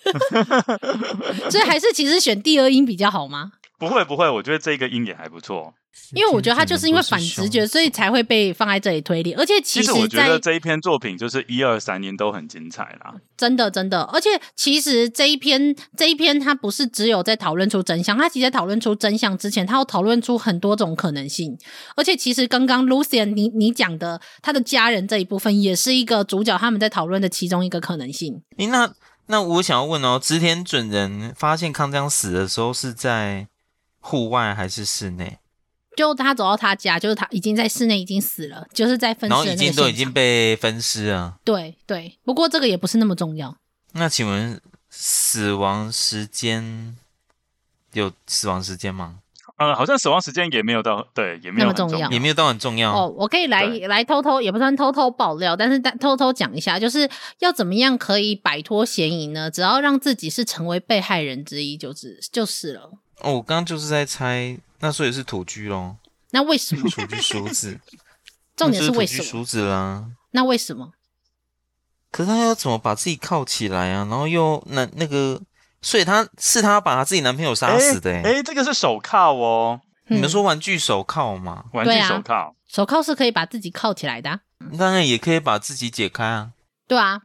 S2: 所以还是其实选第二音比较好吗？
S5: 不会不会，我觉得这个鹰也还不错。
S2: 因为我觉得他就是因为反直觉，所以才会被放在这里推理。而且其实，
S5: 其实我觉得这一篇作品就是一二三年都很精彩啦。
S2: 真的真的，而且其实这一篇这一篇，他不是只有在讨论出真相，他其实在讨论出真相之前，他要讨论出很多种可能性。而且其实刚刚 Lucian 你你讲的他的家人这一部分，也是一个主角他们在讨论的其中一个可能性。
S4: 诶，那那我想要问哦，织田准人发现康江死的时候是在户外还是室内？
S2: 就他走到他家，就是他已经在室内已经死了，就是在分尸，然后
S4: 已经都已经被分尸啊。
S2: 对对，不过这个也不是那么重要。
S4: 那请问死亡时间有死亡时间吗？
S5: 呃，好像死亡时间也没有到，对，也没有重
S2: 那么重要，
S4: 也没有到很重要。
S2: 哦，我可以来来偷偷，也不算偷偷爆料，但是但偷偷讲一下，就是要怎么样可以摆脱嫌疑呢？只要让自己是成为被害人之一，就是就是了。
S4: 哦，我刚刚就是在猜。那所以是土居喽？
S2: 那为什么
S4: 土居淑子？
S2: 重点是为什么？
S4: 淑子啦。
S2: 那为什么？
S4: 可是他要怎么把自己铐起来啊？然后又那那个，所以他是他把他自己男朋友杀死的、欸。
S5: 哎、欸欸，这个是手铐哦。
S4: 嗯、你们说玩具手铐吗？
S5: 玩具手铐、啊，
S2: 手铐是可以把自己铐起来的、啊。
S4: 当然也可以把自己解开啊。
S2: 对啊，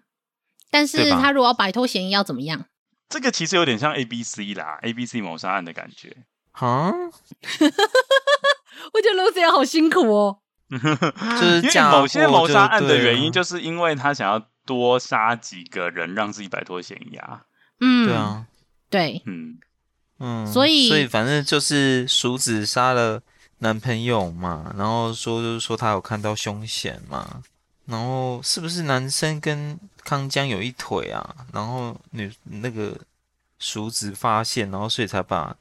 S2: 但是他如果要摆脱嫌疑，要怎么样？
S5: 这个其实有点像 A B C 啦，A B C 谋杀案的感觉。
S4: 哈，
S2: 我觉得 Lucien 好辛苦哦。
S4: 就是
S5: 因为某些谋杀案的原因，就是因为他想要多杀几个人，让自己摆脱嫌疑啊。
S2: 嗯，
S4: 对啊，
S2: 对，
S5: 嗯
S4: 嗯，
S2: 所以
S4: 所以反正就是淑子杀了男朋友嘛，然后说就是说他有看到凶险嘛，然后是不是男生跟康江有一腿啊？然后女那个淑子发现，然后所以才把。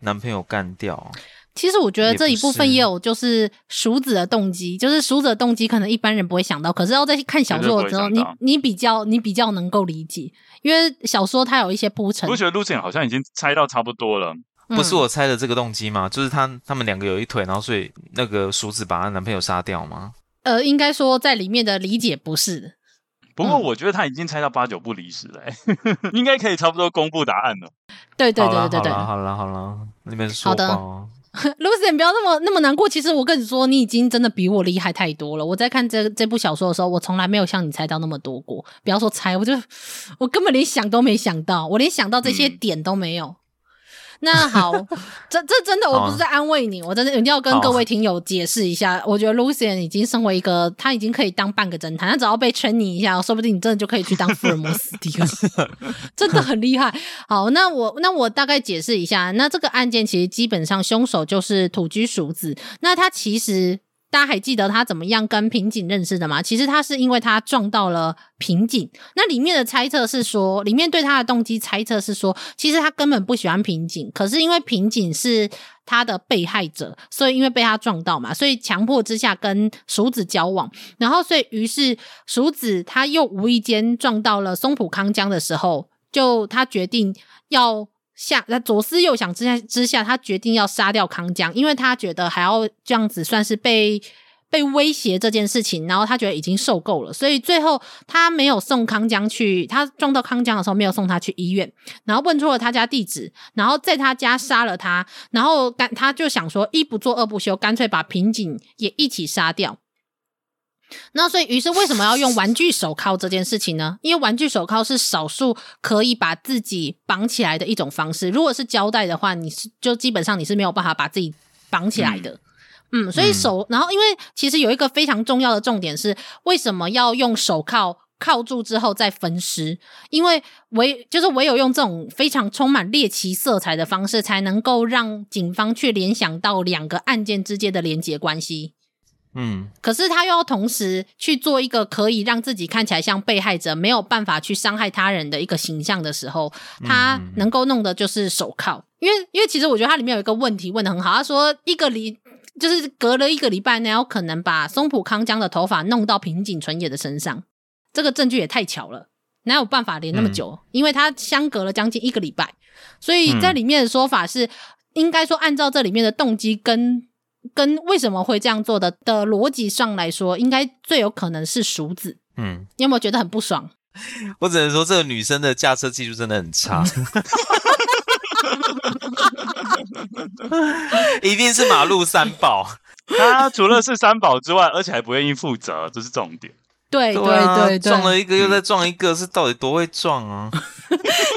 S4: 男朋友干掉，
S2: 其实我觉得这一部分也有就是熟子的动机，就是熟子的动机可能一般人不会想到，可是要在看小说的时候，你你比较你比较能够理解，因为小说它有一些铺陈。
S5: 我觉得 Lucien 好像已经猜到差不多了，
S4: 不是我猜的这个动机吗？就是他他们两个有一腿，然后所以那个熟子把她男朋友杀掉吗？
S2: 呃，应该说在里面的理解不是。
S5: 不过我觉得他已经猜到八九不离十了，欸，应该可以差不多公布答案了。
S2: 对对对对对，
S4: 好了好了，那边说。
S2: 好的，Lucien 不要那么那么难过。其实我跟你说，你已经真的比我厉害太多了。我在看这这部小说的时候，我从来没有像你猜到那么多过。不要说猜，我就我根本连想都没想到，我连想到这些点都没有。嗯 那好，这这真的我不是在安慰你，我真的一定要跟各位听友解释一下。我觉得 Lucian 已经身为一个，他已经可以当半个侦探，他只要被圈你一下，说不定你真的就可以去当福尔摩斯迪克，真的很厉害。好，那我那我大概解释一下，那这个案件其实基本上凶手就是土居鼠子，那他其实。大家还记得他怎么样跟平井认识的吗？其实他是因为他撞到了平井。那里面的猜测是说，里面对他的动机猜测是说，其实他根本不喜欢平井，可是因为平井是他的被害者，所以因为被他撞到嘛，所以强迫之下跟鼠子交往。然后，所以于是鼠子他又无意间撞到了松浦康江的时候，就他决定要。下那左思右想之下之下，他决定要杀掉康江，因为他觉得还要这样子算是被被威胁这件事情，然后他觉得已经受够了，所以最后他没有送康江去，他撞到康江的时候没有送他去医院，然后问出了他家地址，然后在他家杀了他，然后干他就想说一不做二不休，干脆把平井也一起杀掉。那所以，于是为什么要用玩具手铐这件事情呢？因为玩具手铐是少数可以把自己绑起来的一种方式。如果是胶带的话，你是就基本上你是没有办法把自己绑起来的。嗯，嗯，所以手，然后因为其实有一个非常重要的重点是，为什么要用手铐铐住之后再分尸？因为唯就是唯有用这种非常充满猎奇色彩的方式，才能够让警方去联想到两个案件之间的连结关系。
S4: 嗯，
S2: 可是他又要同时去做一个可以让自己看起来像被害者，没有办法去伤害他人的一个形象的时候，他能够弄的就是手铐。因为，因为其实我觉得他里面有一个问题问的很好，他说一个礼就是隔了一个礼拜，哪有可能把松浦康江的头发弄到平井纯也的身上？这个证据也太巧了，哪有办法连那么久？嗯、因为他相隔了将近一个礼拜，所以在里面的说法是，嗯、应该说按照这里面的动机跟跟为什么会这样做的的逻辑上来说，应该最有可能是熟子。嗯，你有没有觉得很不爽？
S4: 我只能说，这个女生的驾车技术真的很差，一定是马路三宝。
S5: 她除了是三宝之外，而且还不愿意负责，这是重点。
S2: 对对对，
S4: 撞了一个又再撞一个，是到底多会撞啊？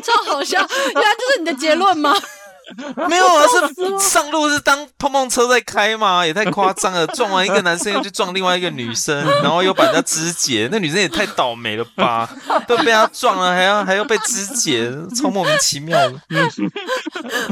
S2: 超好笑，原来这是你的结论吗？
S4: 没有啊，是上路是当碰碰车在开嘛？也太夸张了！撞完一个男生又去撞另外一个女生，然后又把人家肢解，那女生也太倒霉了吧？都被他撞了，还要还要被肢解，超莫名其妙的。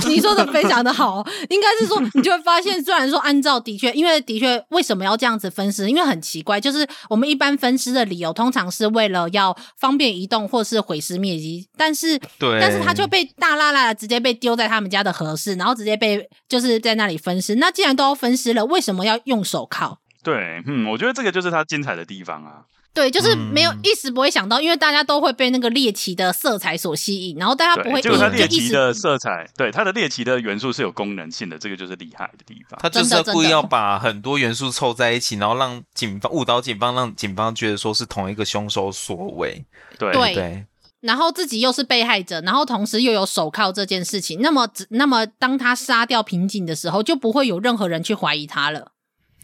S2: 你说的非常的好，应该是说你就会发现，虽然说按照的确，因为的确为什么要这样子分尸？因为很奇怪，就是我们一般分尸的理由通常是为了要方便移动或是毁尸灭迹，但是
S4: 对，
S2: 但是他就被大拉拉的直接被丢在他们家的。合适，然后直接被就是在那里分尸。那既然都要分尸了，为什么要用手铐？
S5: 对，嗯，我觉得这个就是它精彩的地方啊。
S2: 对，就是没有一时不会想到，因为大家都会被那个猎奇的色彩所吸引，然后大家不会。
S5: 就是它猎奇的色彩，对它的猎奇的元素是有功能性的，这个就是厉害的地方。
S4: 他就是故意要把很多元素凑在一起，然后让警方误导警方，让警方觉得说是同一个凶手所为。
S5: 对
S2: 对。
S4: 对
S2: 然后自己又是被害者，然后同时又有手铐这件事情，那么，那么当他杀掉平井的时候，就不会有任何人去怀疑他了。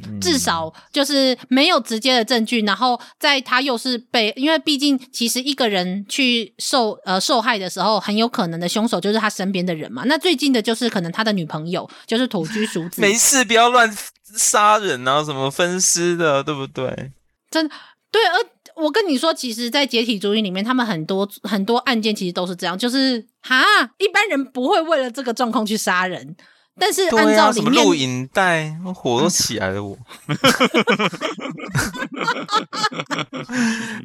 S2: 嗯、至少就是没有直接的证据。然后在他又是被，因为毕竟其实一个人去受呃受害的时候，很有可能的凶手就是他身边的人嘛。那最近的就是可能他的女朋友，就是土居淑子。
S4: 没事，不要乱杀人啊，什么分尸的，对不对？
S2: 真对，而。我跟你说，其实，在解体主义里面，他们很多很多案件其实都是这样，就是哈，一般人不会为了这个状况去杀人，但是按照里面
S4: 录影带，火都起来了，我，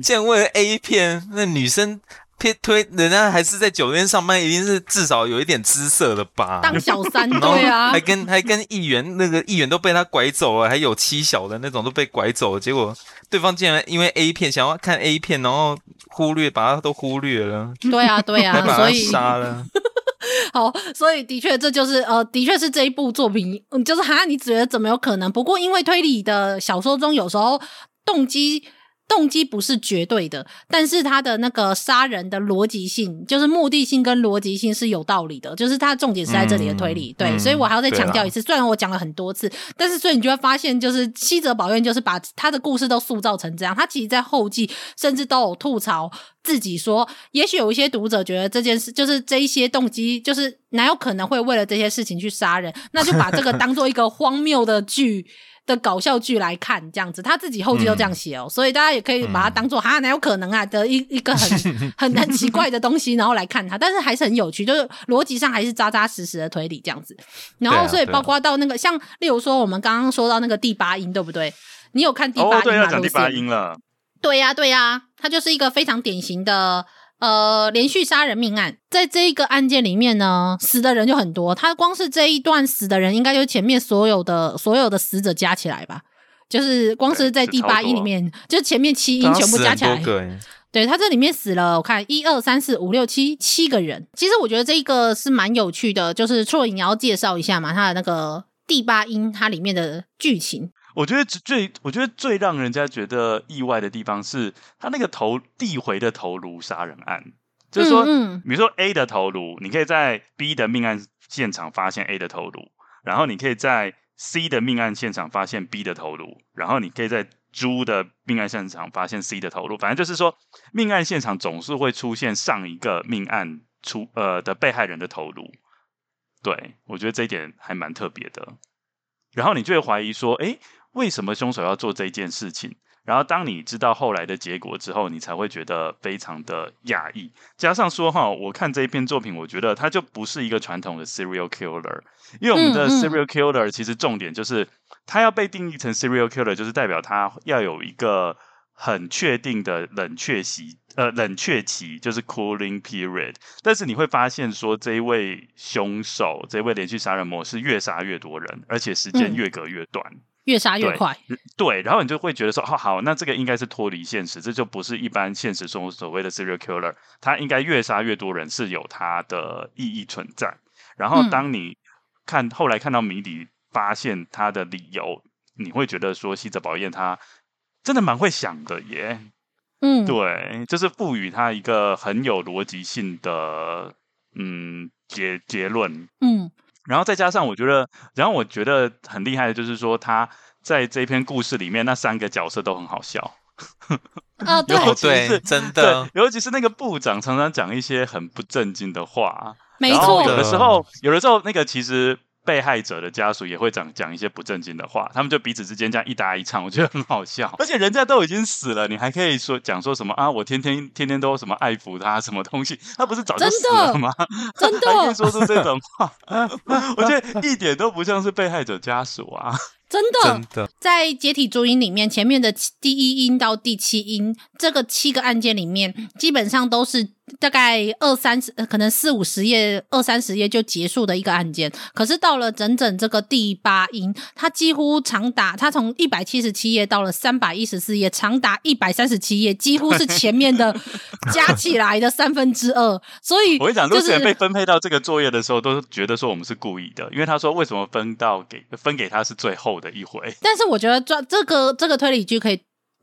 S4: 竟然为了 A 片，那女生。推推，人家还是在酒店上班，一定是至少有一点姿色的吧？
S2: 当小三，对啊，
S4: 还跟还跟议员那个议员都被他拐走了，还有妻小的那种都被拐走了，结果对方竟然因为 A 片想要看 A 片，然后忽略把他都忽略了。
S2: 对啊，对啊，所以
S4: 杀了。
S2: 好，所以的确这就是呃，的确是这一部作品，嗯，就是哈，你觉得怎么有可能？不过因为推理的小说中有时候动机。动机不是绝对的，但是他的那个杀人的逻辑性，就是目的性跟逻辑性是有道理的，就是他重点是在这里的推理。嗯、对，嗯、所以我还要再强调一次，啊、虽然我讲了很多次，但是所以你就会发现，就是西泽保院就是把他的故事都塑造成这样。他其实，在后记甚至都有吐槽自己说，也许有一些读者觉得这件事就是这一些动机，就是哪有可能会为了这些事情去杀人？那就把这个当做一个荒谬的剧。的搞笑剧来看，这样子他自己后记都这样写哦，嗯、所以大家也可以把它当做哈，哪有可能啊的一一个很 很很奇怪的东西，然后来看它，但是还是很有趣，就是逻辑上还是扎扎实实的推理这样子。然后，所以包括到那个、啊啊、像，例如说我们刚刚说到那个第八音，对不对？你有看第八音吗？哦，
S5: 对，要讲第八音了。
S2: 对呀、啊，对呀、啊，它就是一个非常典型的。呃，连续杀人命案，在这一个案件里面呢，死的人就很多。他光是这一段死的人，应该就是前面所有的所有的死者加起来吧，就是光是在第八音里面，就前面七音全部加起来。对，他这里面死了，我看一二三四五六七七个人。其实我觉得这一个是蛮有趣的，就是错影你要介绍一下嘛，他的那个第八音，它里面的剧情。
S5: 我觉得最，我觉得最让人家觉得意外的地方是，他那个头递回的头颅杀人案，就是说，嗯嗯比如说 A 的头颅，你可以在 B 的命案现场发现 A 的头颅，然后你可以在 C 的命案现场发现 B 的头颅，然后你可以在猪的命案现场发现 C 的头颅，反正就是说，命案现场总是会出现上一个命案出呃的被害人的头颅。对，我觉得这一点还蛮特别的。然后你就会怀疑说，诶。为什么凶手要做这件事情？然后当你知道后来的结果之后，你才会觉得非常的讶异。加上说哈，我看这一篇作品，我觉得它就不是一个传统的 serial killer，因为我们的 serial killer 其实重点就是它要被定义成 serial killer，就是代表它要有一个很确定的冷却期，呃，冷却期就是 cooling period。但是你会发现说，这一位凶手，这一位连续杀人魔是越杀越多人，而且时间越隔越短。
S2: 越杀越快。
S5: 对，然后你就会觉得说，哦好，那这个应该是脱离现实，这就不是一般现实中所谓的 serial killer，他应该越杀越多人是有他的意义存在。然后当你看、嗯、后来看到谜底，发现他的理由，你会觉得说，西泽保彦他真的蛮会想的耶。嗯，对，就是赋予他一个很有逻辑性的嗯结结论。嗯。然后再加上，我觉得，然后我觉得很厉害的就是说，他在这篇故事里面那三个角色都很好笑。
S2: 啊，对，
S4: 对，真的，
S5: 尤其是那个部长常常讲一些很不正经的话。
S2: 没错，
S5: 有的时候，有的时候那个其实。被害者的家属也会讲讲一些不正经的话，他们就彼此之间这样一搭一唱，我觉得很好笑。而且人家都已经死了，你还可以说讲说什么啊？我天天天天都什么爱抚他，什么东西？他不是早就死了吗？
S2: 真的，
S5: 还可以说出这种话，我觉得一点都不像是被害者家属啊。
S2: 真的，真的，在解体注音里面，前面的第一音到第七音，这个七个案件里面，基本上都是大概二三十，可能四五十页、二三十页就结束的一个案件。可是到了整整这个第八音，它几乎长达，它从一百七十七页到了三百一十四页，长达一百三十七页，几乎是前面的加起来的三分之二。所以，
S5: 我跟你讲，露西被分配到这个作业的时候，都觉得说我们是故意的，因为他说为什么分到给分给他是最后的一回，
S2: 但是我觉得这这个这个推理剧可以，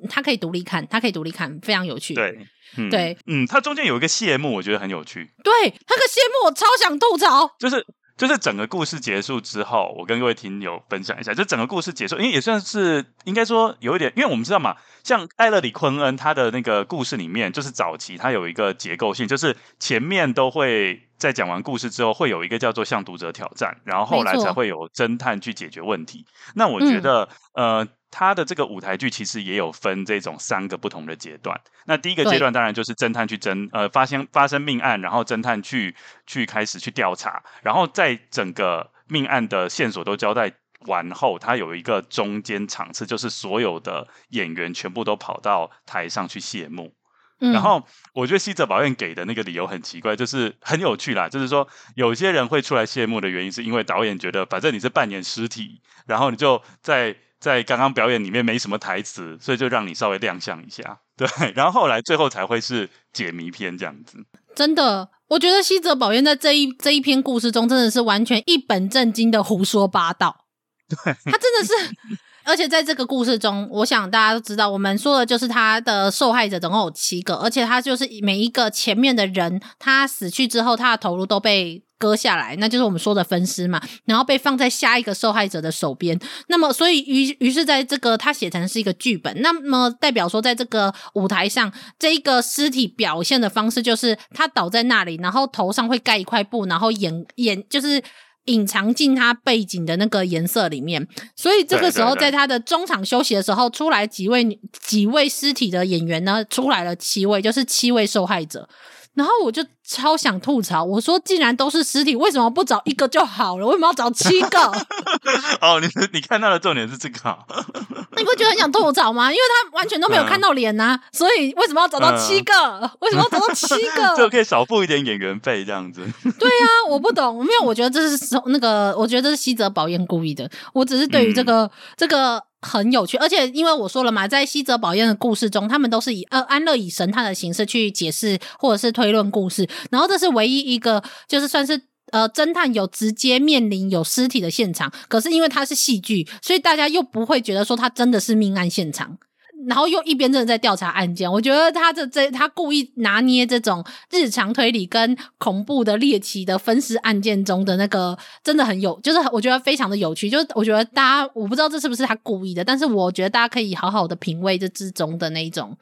S2: 它可以独立看，它可以独立看，非常有趣。
S5: 对，嗯、
S2: 对，
S5: 嗯，它中间有一个谢幕，我觉得很有趣。
S2: 对，那个谢幕我超想吐槽，
S5: 就是就是整个故事结束之后，我跟各位听友分享一下，就整个故事结束，因为也算是应该说有一点，因为我们知道嘛，像艾勒里昆恩他的那个故事里面，就是早期他有一个结构性，就是前面都会。在讲完故事之后，会有一个叫做向读者挑战，然后后来才会有侦探去解决问题。那我觉得，嗯、呃，他的这个舞台剧其实也有分这种三个不同的阶段。那第一个阶段当然就是侦探去侦，呃，发现发生命案，然后侦探去去开始去调查，然后在整个命案的线索都交代完后，他有一个中间场次，就是所有的演员全部都跑到台上去谢幕。然后我觉得西泽保院给的那个理由很奇怪，就是很有趣啦。就是说，有些人会出来谢幕的原因，是因为导演觉得，反正你是扮演尸体，然后你就在在刚刚表演里面没什么台词，所以就让你稍微亮相一下。对，然后后来最后才会是解谜篇这样子。
S2: 真的，我觉得西泽保彦在这一这一篇故事中，真的是完全一本正经的胡说八道。
S5: 对，
S2: 他真的是。而且在这个故事中，我想大家都知道，我们说的就是他的受害者总共有七个，而且他就是每一个前面的人，他死去之后，他的头颅都被割下来，那就是我们说的分尸嘛，然后被放在下一个受害者的手边。那么，所以于于是，在这个他写成是一个剧本，那么代表说，在这个舞台上，这一个尸体表现的方式就是他倒在那里，然后头上会盖一块布，然后眼眼就是。隐藏进他背景的那个颜色里面，所以这个时候在他的中场休息的时候，出来几位几位尸体的演员呢，出来了七位，就是七位受害者，然后我就。超想吐槽！我说，既然都是尸体，为什么不找一个就好了？为什么要找七个？
S5: 哦，你你看到的重点是这个，
S2: 你不觉得很想吐槽吗？因为他完全都没有看到脸呐、啊，嗯、所以为什么要找到七个？嗯、为什么要找到七个？
S5: 就可以少付一点演员费这样子。
S2: 对呀、啊，我不懂，没有，我觉得这是那个，我觉得这是西泽保彦故意的。我只是对于这个、嗯、这个很有趣，而且因为我说了嘛，在西泽保彦的故事中，他们都是以呃安乐以神探的形式去解释或者是推论故事。然后这是唯一一个，就是算是呃侦探有直接面临有尸体的现场，可是因为它是戏剧，所以大家又不会觉得说它真的是命案现场。然后又一边真的在调查案件，我觉得他的这他故意拿捏这种日常推理跟恐怖的猎奇的分尸案件中的那个真的很有，就是我觉得非常的有趣。就是我觉得大家我不知道这是不是他故意的，但是我觉得大家可以好好的品味这之中的那一种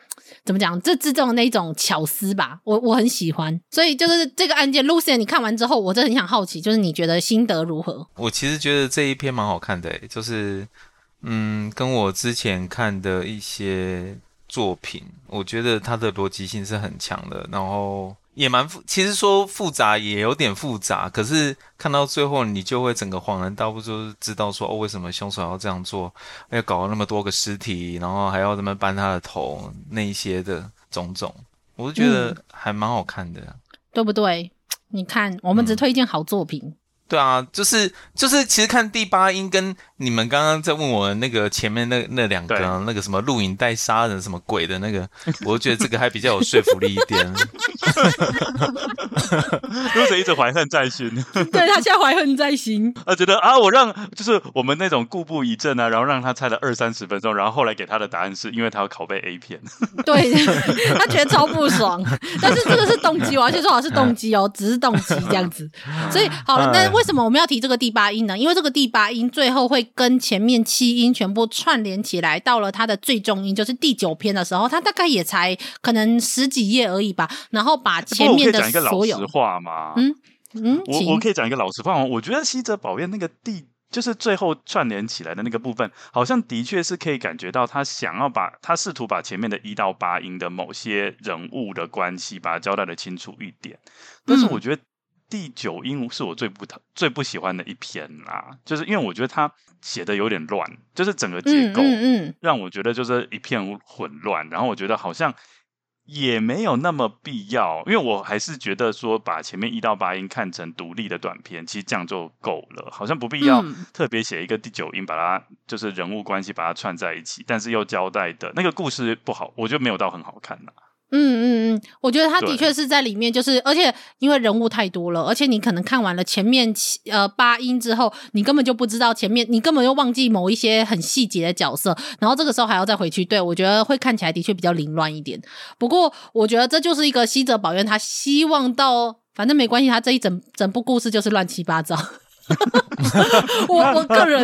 S2: 怎么讲，这之中的那一种巧思吧。我我很喜欢，所以就是这个案件，Lucy，你看完之后，我真的很想好奇，就是你觉得心得如何？
S4: 我其实觉得这一篇蛮好看的，就是。嗯，跟我之前看的一些作品，我觉得它的逻辑性是很强的，然后也蛮复，其实说复杂也有点复杂，可是看到最后你就会整个恍然大悟，就是知道说哦，为什么凶手要这样做，要搞那么多个尸体，然后还要这么搬他的头，那一些的种种，我就觉得还蛮好看的，
S2: 嗯，对不对？你看，我们只推荐好作品。
S4: 对啊，就是就是，其实看第八音跟你们刚刚在问我那个前面那那两个那个什么录影带杀人什么鬼的那个，我觉得这个还比较有说服力一点。
S5: 露丝一直怀恨在心，
S2: 对，他现在怀恨在心，
S5: 他觉得啊，我让就是我们那种故布疑阵啊，然后让他猜了二三十分钟，然后后来给他的答案是因为他要拷贝 A 片，
S2: 对，他觉得超不爽。但是这个是动机，我要先说好是动机哦，只是动机这样子。所以好了，那。为什么我们要提这个第八音呢？因为这个第八音最后会跟前面七音全部串联起来，到了它的最终音，就是第九篇的时候，它大概也才可能十几页而已吧。然后把前面的
S5: 一个老实话嘛？
S2: 嗯嗯，
S5: 我我可以讲一个老实话吗？我觉得西泽宝彦那个第就是最后串联起来的那个部分，好像的确是可以感觉到他想要把他试图把前面的一到八音的某些人物的关系，把它交代的清楚一点。但是我觉得。第九音是我最不最不喜欢的一篇啦，就是因为我觉得它写的有点乱，就是整个结构，嗯，让我觉得就是一片混乱。然后我觉得好像也没有那么必要，因为我还是觉得说把前面一到八音看成独立的短篇，其实这样就够了，好像不必要特别写一个第九音，把它就是人物关系把它串在一起，但是又交代的那个故事不好，我觉得没有到很好看呐。
S2: 嗯嗯嗯，我觉得他的确是在里面，就是而且因为人物太多了，而且你可能看完了前面七呃八音之后，你根本就不知道前面，你根本就忘记某一些很细节的角色，然后这个时候还要再回去，对，我觉得会看起来的确比较凌乱一点。不过我觉得这就是一个西泽保彦，他希望到反正没关系，他这一整整部故事就是乱七八糟。我我个人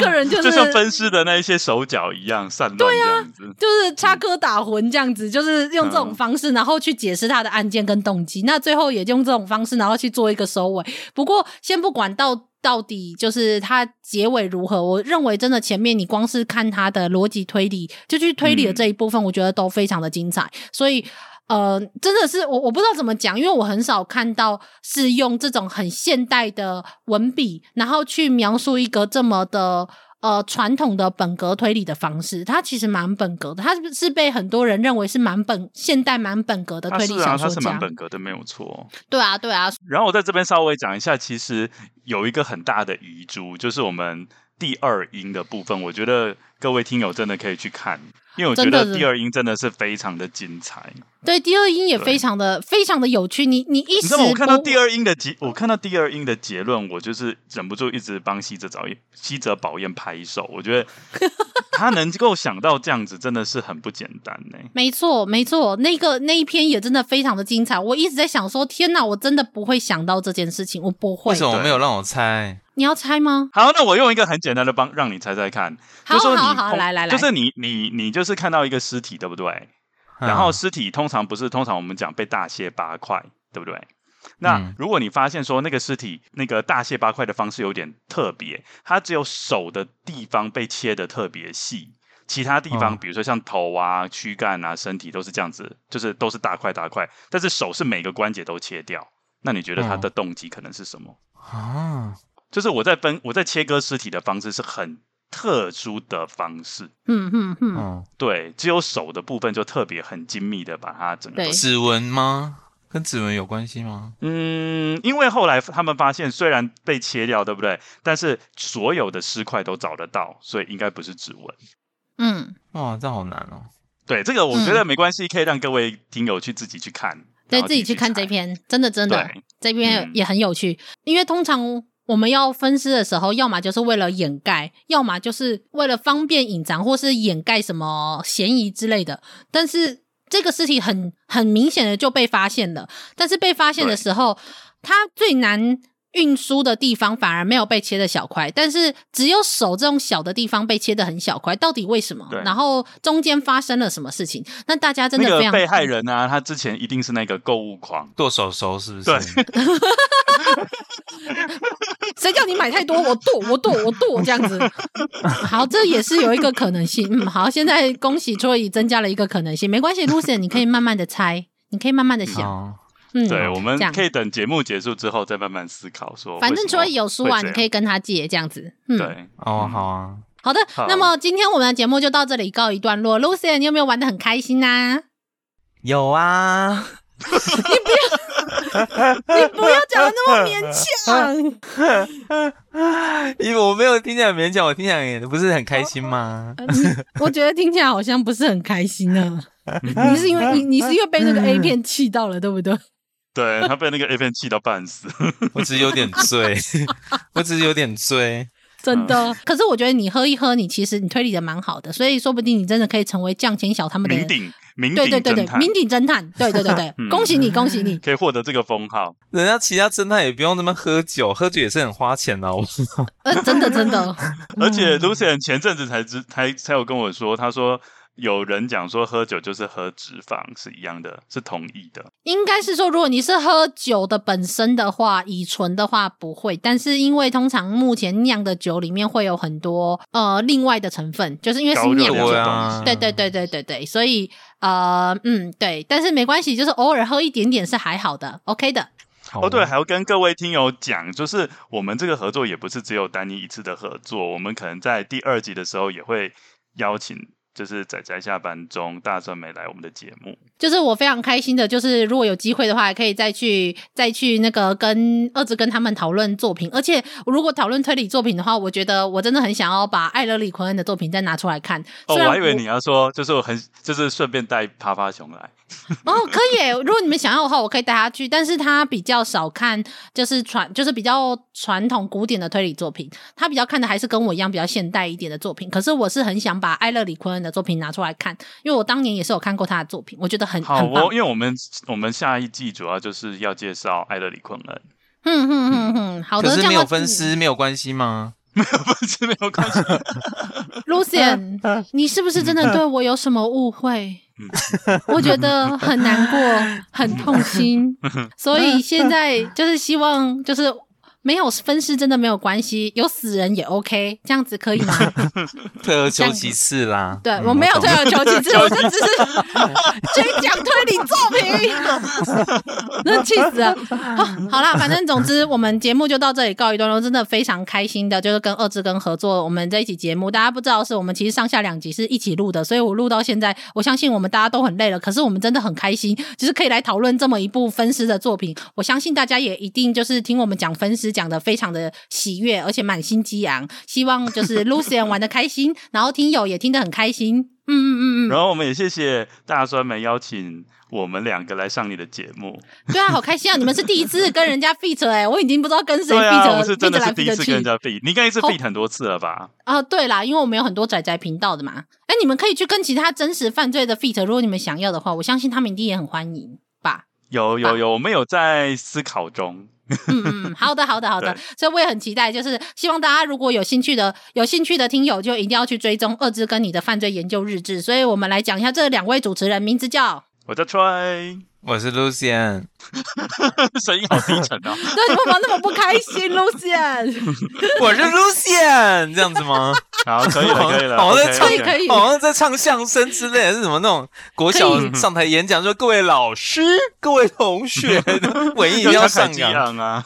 S2: 个人就是
S5: 就像分尸的那一些手脚一样散乱，对啊，
S2: 就是插科打诨这样子，就是用这种方式，然后去解释他的案件跟动机。那最后也用这种方式，然后去做一个收尾。不过先不管到到底就是他结尾如何，我认为真的前面你光是看他的逻辑推理，就去推理的这一部分，我觉得都非常的精彩，所以。呃，真的是我我不知道怎么讲，因为我很少看到是用这种很现代的文笔，然后去描述一个这么的呃传统的本格推理的方式。它其实蛮本格的，它是被很多人认为是蛮本现代蛮本格的推理小说家。
S5: 它是啊，它是蛮本格的，没有错。
S2: 对啊，对啊。
S5: 然后我在这边稍微讲一下，其实有一个很大的遗珠，就是我们第二音的部分，我觉得各位听友真的可以去看。因为我觉得第二音真的是非常的精彩，
S2: 对，第二音也非常的非常的有趣。你你一时，
S5: 你知道我看到第二音的结，我看到第二音的结论，我就是忍不住一直帮西泽找西泽保彦拍手。我觉得 他能够想到这样子，真的是很不简单呢。
S2: 没错，没错，那个那一篇也真的非常的精彩。我一直在想说，天哪，我真的不会想到这件事情，我不会。
S4: 为什么没有让我猜？
S2: 你要猜吗？
S5: 好，那我用一个很简单的帮让你猜猜看。就说你
S2: 好，好，好，来来来，
S5: 就是你你你就是看到一个尸体，对不对？嗯、然后尸体通常不是通常我们讲被大卸八块，对不对？那如果你发现说那个尸体那个大卸八块的方式有点特别，它只有手的地方被切的特别细，其他地方、嗯、比如说像头啊、躯干啊、身体都是这样子，就是都是大块大块，但是手是每个关节都切掉。那你觉得他的动机可能是什么啊？就是我在分，我在切割尸体的方式是很特殊的方式。
S2: 嗯嗯嗯，
S5: 对，只有手的部分就特别很精密的把它整个。
S4: 指纹吗？跟指纹有关系吗？
S5: 嗯，因为后来他们发现，虽然被切掉，对不对？但是所有的尸块都找得到，所以应该不是指纹。
S2: 嗯，
S4: 哇，这好难哦。
S5: 对，这个我觉得没关系，可以让各位听友去自己去看，
S2: 对，自己去看这篇，真的真的，这篇也很有趣，因为通常。我们要分尸的时候，要么就是为了掩盖，要么就是为了方便隐藏，或是掩盖什么嫌疑之类的。但是这个尸体很很明显的就被发现了，但是被发现的时候，他最难运输的地方反而没有被切的小块，但是只有手这种小的地方被切的很小块，到底为什么？然后中间发生了什么事情？那大家真的非常、
S5: 那个、被害人啊，他之前一定是那个购物狂
S4: 剁手手，是不是？
S5: 对。
S2: 谁叫你买太多？我剁，我剁，我剁，这样子。好，这也是有一个可能性。嗯，好，现在恭喜桌椅增加了一个可能性，没关系，Lucien，你可以慢慢的猜，你可以慢慢的想。哦、嗯，
S5: 对，我们可以等节目结束之后再慢慢思考说。
S2: 反正桌椅有书啊，你可以跟他借这样子。嗯，
S5: 对，
S4: 哦，好啊。
S2: 好的，好，那么今天我们的节目就到这里告一段落。Lucien，你有没有玩的很开心呐、啊？
S4: 有啊。
S2: 你不要。你不要讲的那么勉强。
S4: 因为我没有听起来勉强，我听起来也不是很开心吗？
S2: 我觉得听起来好像不是很开心呢。你是因为你你是因为被那个 A 片气到了，对不对？
S5: 对，他被那个 A 片气到半死。
S4: 我只是有点醉，我只是有点醉。
S2: 真的，可是我觉得你喝一喝，你其实你推理的蛮好的，所以说不定你真的可以成为降千小他们的
S5: 名鼎名鼎
S2: 对对对对名鼎侦探，对对对对，恭喜你恭喜你，
S5: 可以获得这个封号。
S4: 人家其他侦探也不用那么喝酒，喝酒也是很花钱的哦。
S2: 呃，真的真的，
S5: 而且 Lucien 前阵子才知才才有跟我说，他说。有人讲说喝酒就是喝脂肪是一样的，是同意的。
S2: 应该是说，如果你是喝酒的本身的话，乙醇的话不会。但是因为通常目前酿的酒里面会有很多呃另外的成分，就是因为是酿酒，啊、对对对对对对，所以呃嗯对，但是没关系，就是偶尔喝一点点是还好的，OK 的。
S5: 哦对，还要跟各位听友讲，就是我们这个合作也不是只有丹尼一次的合作，我们可能在第二集的时候也会邀请。就是仔仔下班中，大专没来我们的节目，
S2: 就是我非常开心的，就是如果有机会的话，可以再去再去那个跟二子跟他们讨论作品，而且如果讨论推理作品的话，我觉得我真的很想要把艾勒里奎恩的作品再拿出来看。
S5: 哦，我还以为你要说，就是我很就是顺便带趴趴熊来。
S2: 哦，可以，如果你们想要的话，我可以带他去，但是他比较少看，就是传就是比较传统古典的推理作品，他比较看的还是跟我一样比较现代一点的作品。可是我是很想把艾勒里奎恩的作品拿出来看，因为我当年也是有看过他的作品，我觉得很
S5: 好。
S2: 哦。
S5: 因为我们我们下一季主要就是要介绍艾勒里昆恩。
S2: 嗯嗯嗯嗯，好的。
S4: 可是没有分尸没有关系吗？
S5: 没有分尸没有关系。
S2: Lucian，你是不是真的对我有什么误会？我觉得很难过，很痛心，所以现在就是希望就是。没有分尸真的没有关系，有死人也 OK，这样子可以吗？
S4: 退而求其次啦。
S2: 对，我没有退而求其次，我就只是追讲推理作品，那气死了。好，好啦，反正总之我们节目就到这里告一段落，真的非常开心的，就是跟二志根合作我们这一期节目。大家不知道是我们其实上下两集是一起录的，所以我录到现在，我相信我们大家都很累了，可是我们真的很开心，就是可以来讨论这么一部分尸的作品。我相信大家也一定就是听我们讲分尸。讲的非常的喜悦，而且满心激昂，希望就是 Lucian 玩的开心，然后听友也听得很开心。嗯嗯嗯嗯。
S5: 然后我们也谢谢大酸梅邀请我们两个来上你的节目。
S2: 对啊，好开心啊！你们是第一次跟人家 feat 哎、欸，我已经不知道跟谁 feat 了。
S5: 啊，我是真的是第一次跟人家 feat。你应该是 feat 很多次了吧？
S2: 啊，对啦，因为我们有很多仔仔频道的嘛。哎，你们可以去跟其他真实犯罪的 feat，如果你们想要的话，我相信他们一定也很欢迎吧。
S5: 有有有，我们有在思考中。
S2: 嗯嗯，好的好的好的，所以我也很期待，就是希望大家如果有兴趣的有兴趣的听友，就一定要去追踪二之跟你的犯罪研究日志。所以我们来讲一下这两位主持人，名字叫
S5: 我叫 Troy，
S4: 我是 Lucien，
S5: 声音好低沉啊！
S2: 对，你干嘛那么不开心，Lucian？
S4: 我是 Lucian 这样子吗？
S5: 好，可以了，可以了，
S4: 好像在唱，
S2: 可以可以，
S4: 好像在唱相声之类的，是什么那种国小上台演讲，说各位老师、各位同学，尾音一定要上扬啊，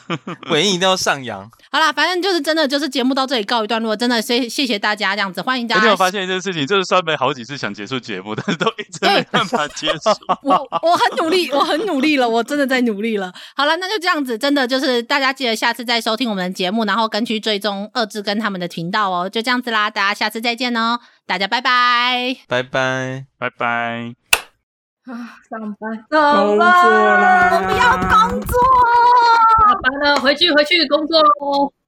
S4: 尾音一定要上扬。
S2: 好啦，反正就是真的，就是节目到这里告一段落，真的谢谢谢大家这样子，欢迎大家。
S5: 有没有发现一件事情，就是酸梅好几次想结束节目，但是都一直没办法结束。
S2: 我我很努力，我很努力了，我真的在努力了。好了，那就这样子，真的就是大家记得下次再收听我们的节目，然后跟去追踪二志跟他们的频道哦，就这样子啦。大家下次再见哦，大家拜拜，
S4: 拜拜，
S5: 拜拜。
S3: 啊，上班，上班，
S2: 我不要工作，
S3: 下班了，回去，回去工作喽。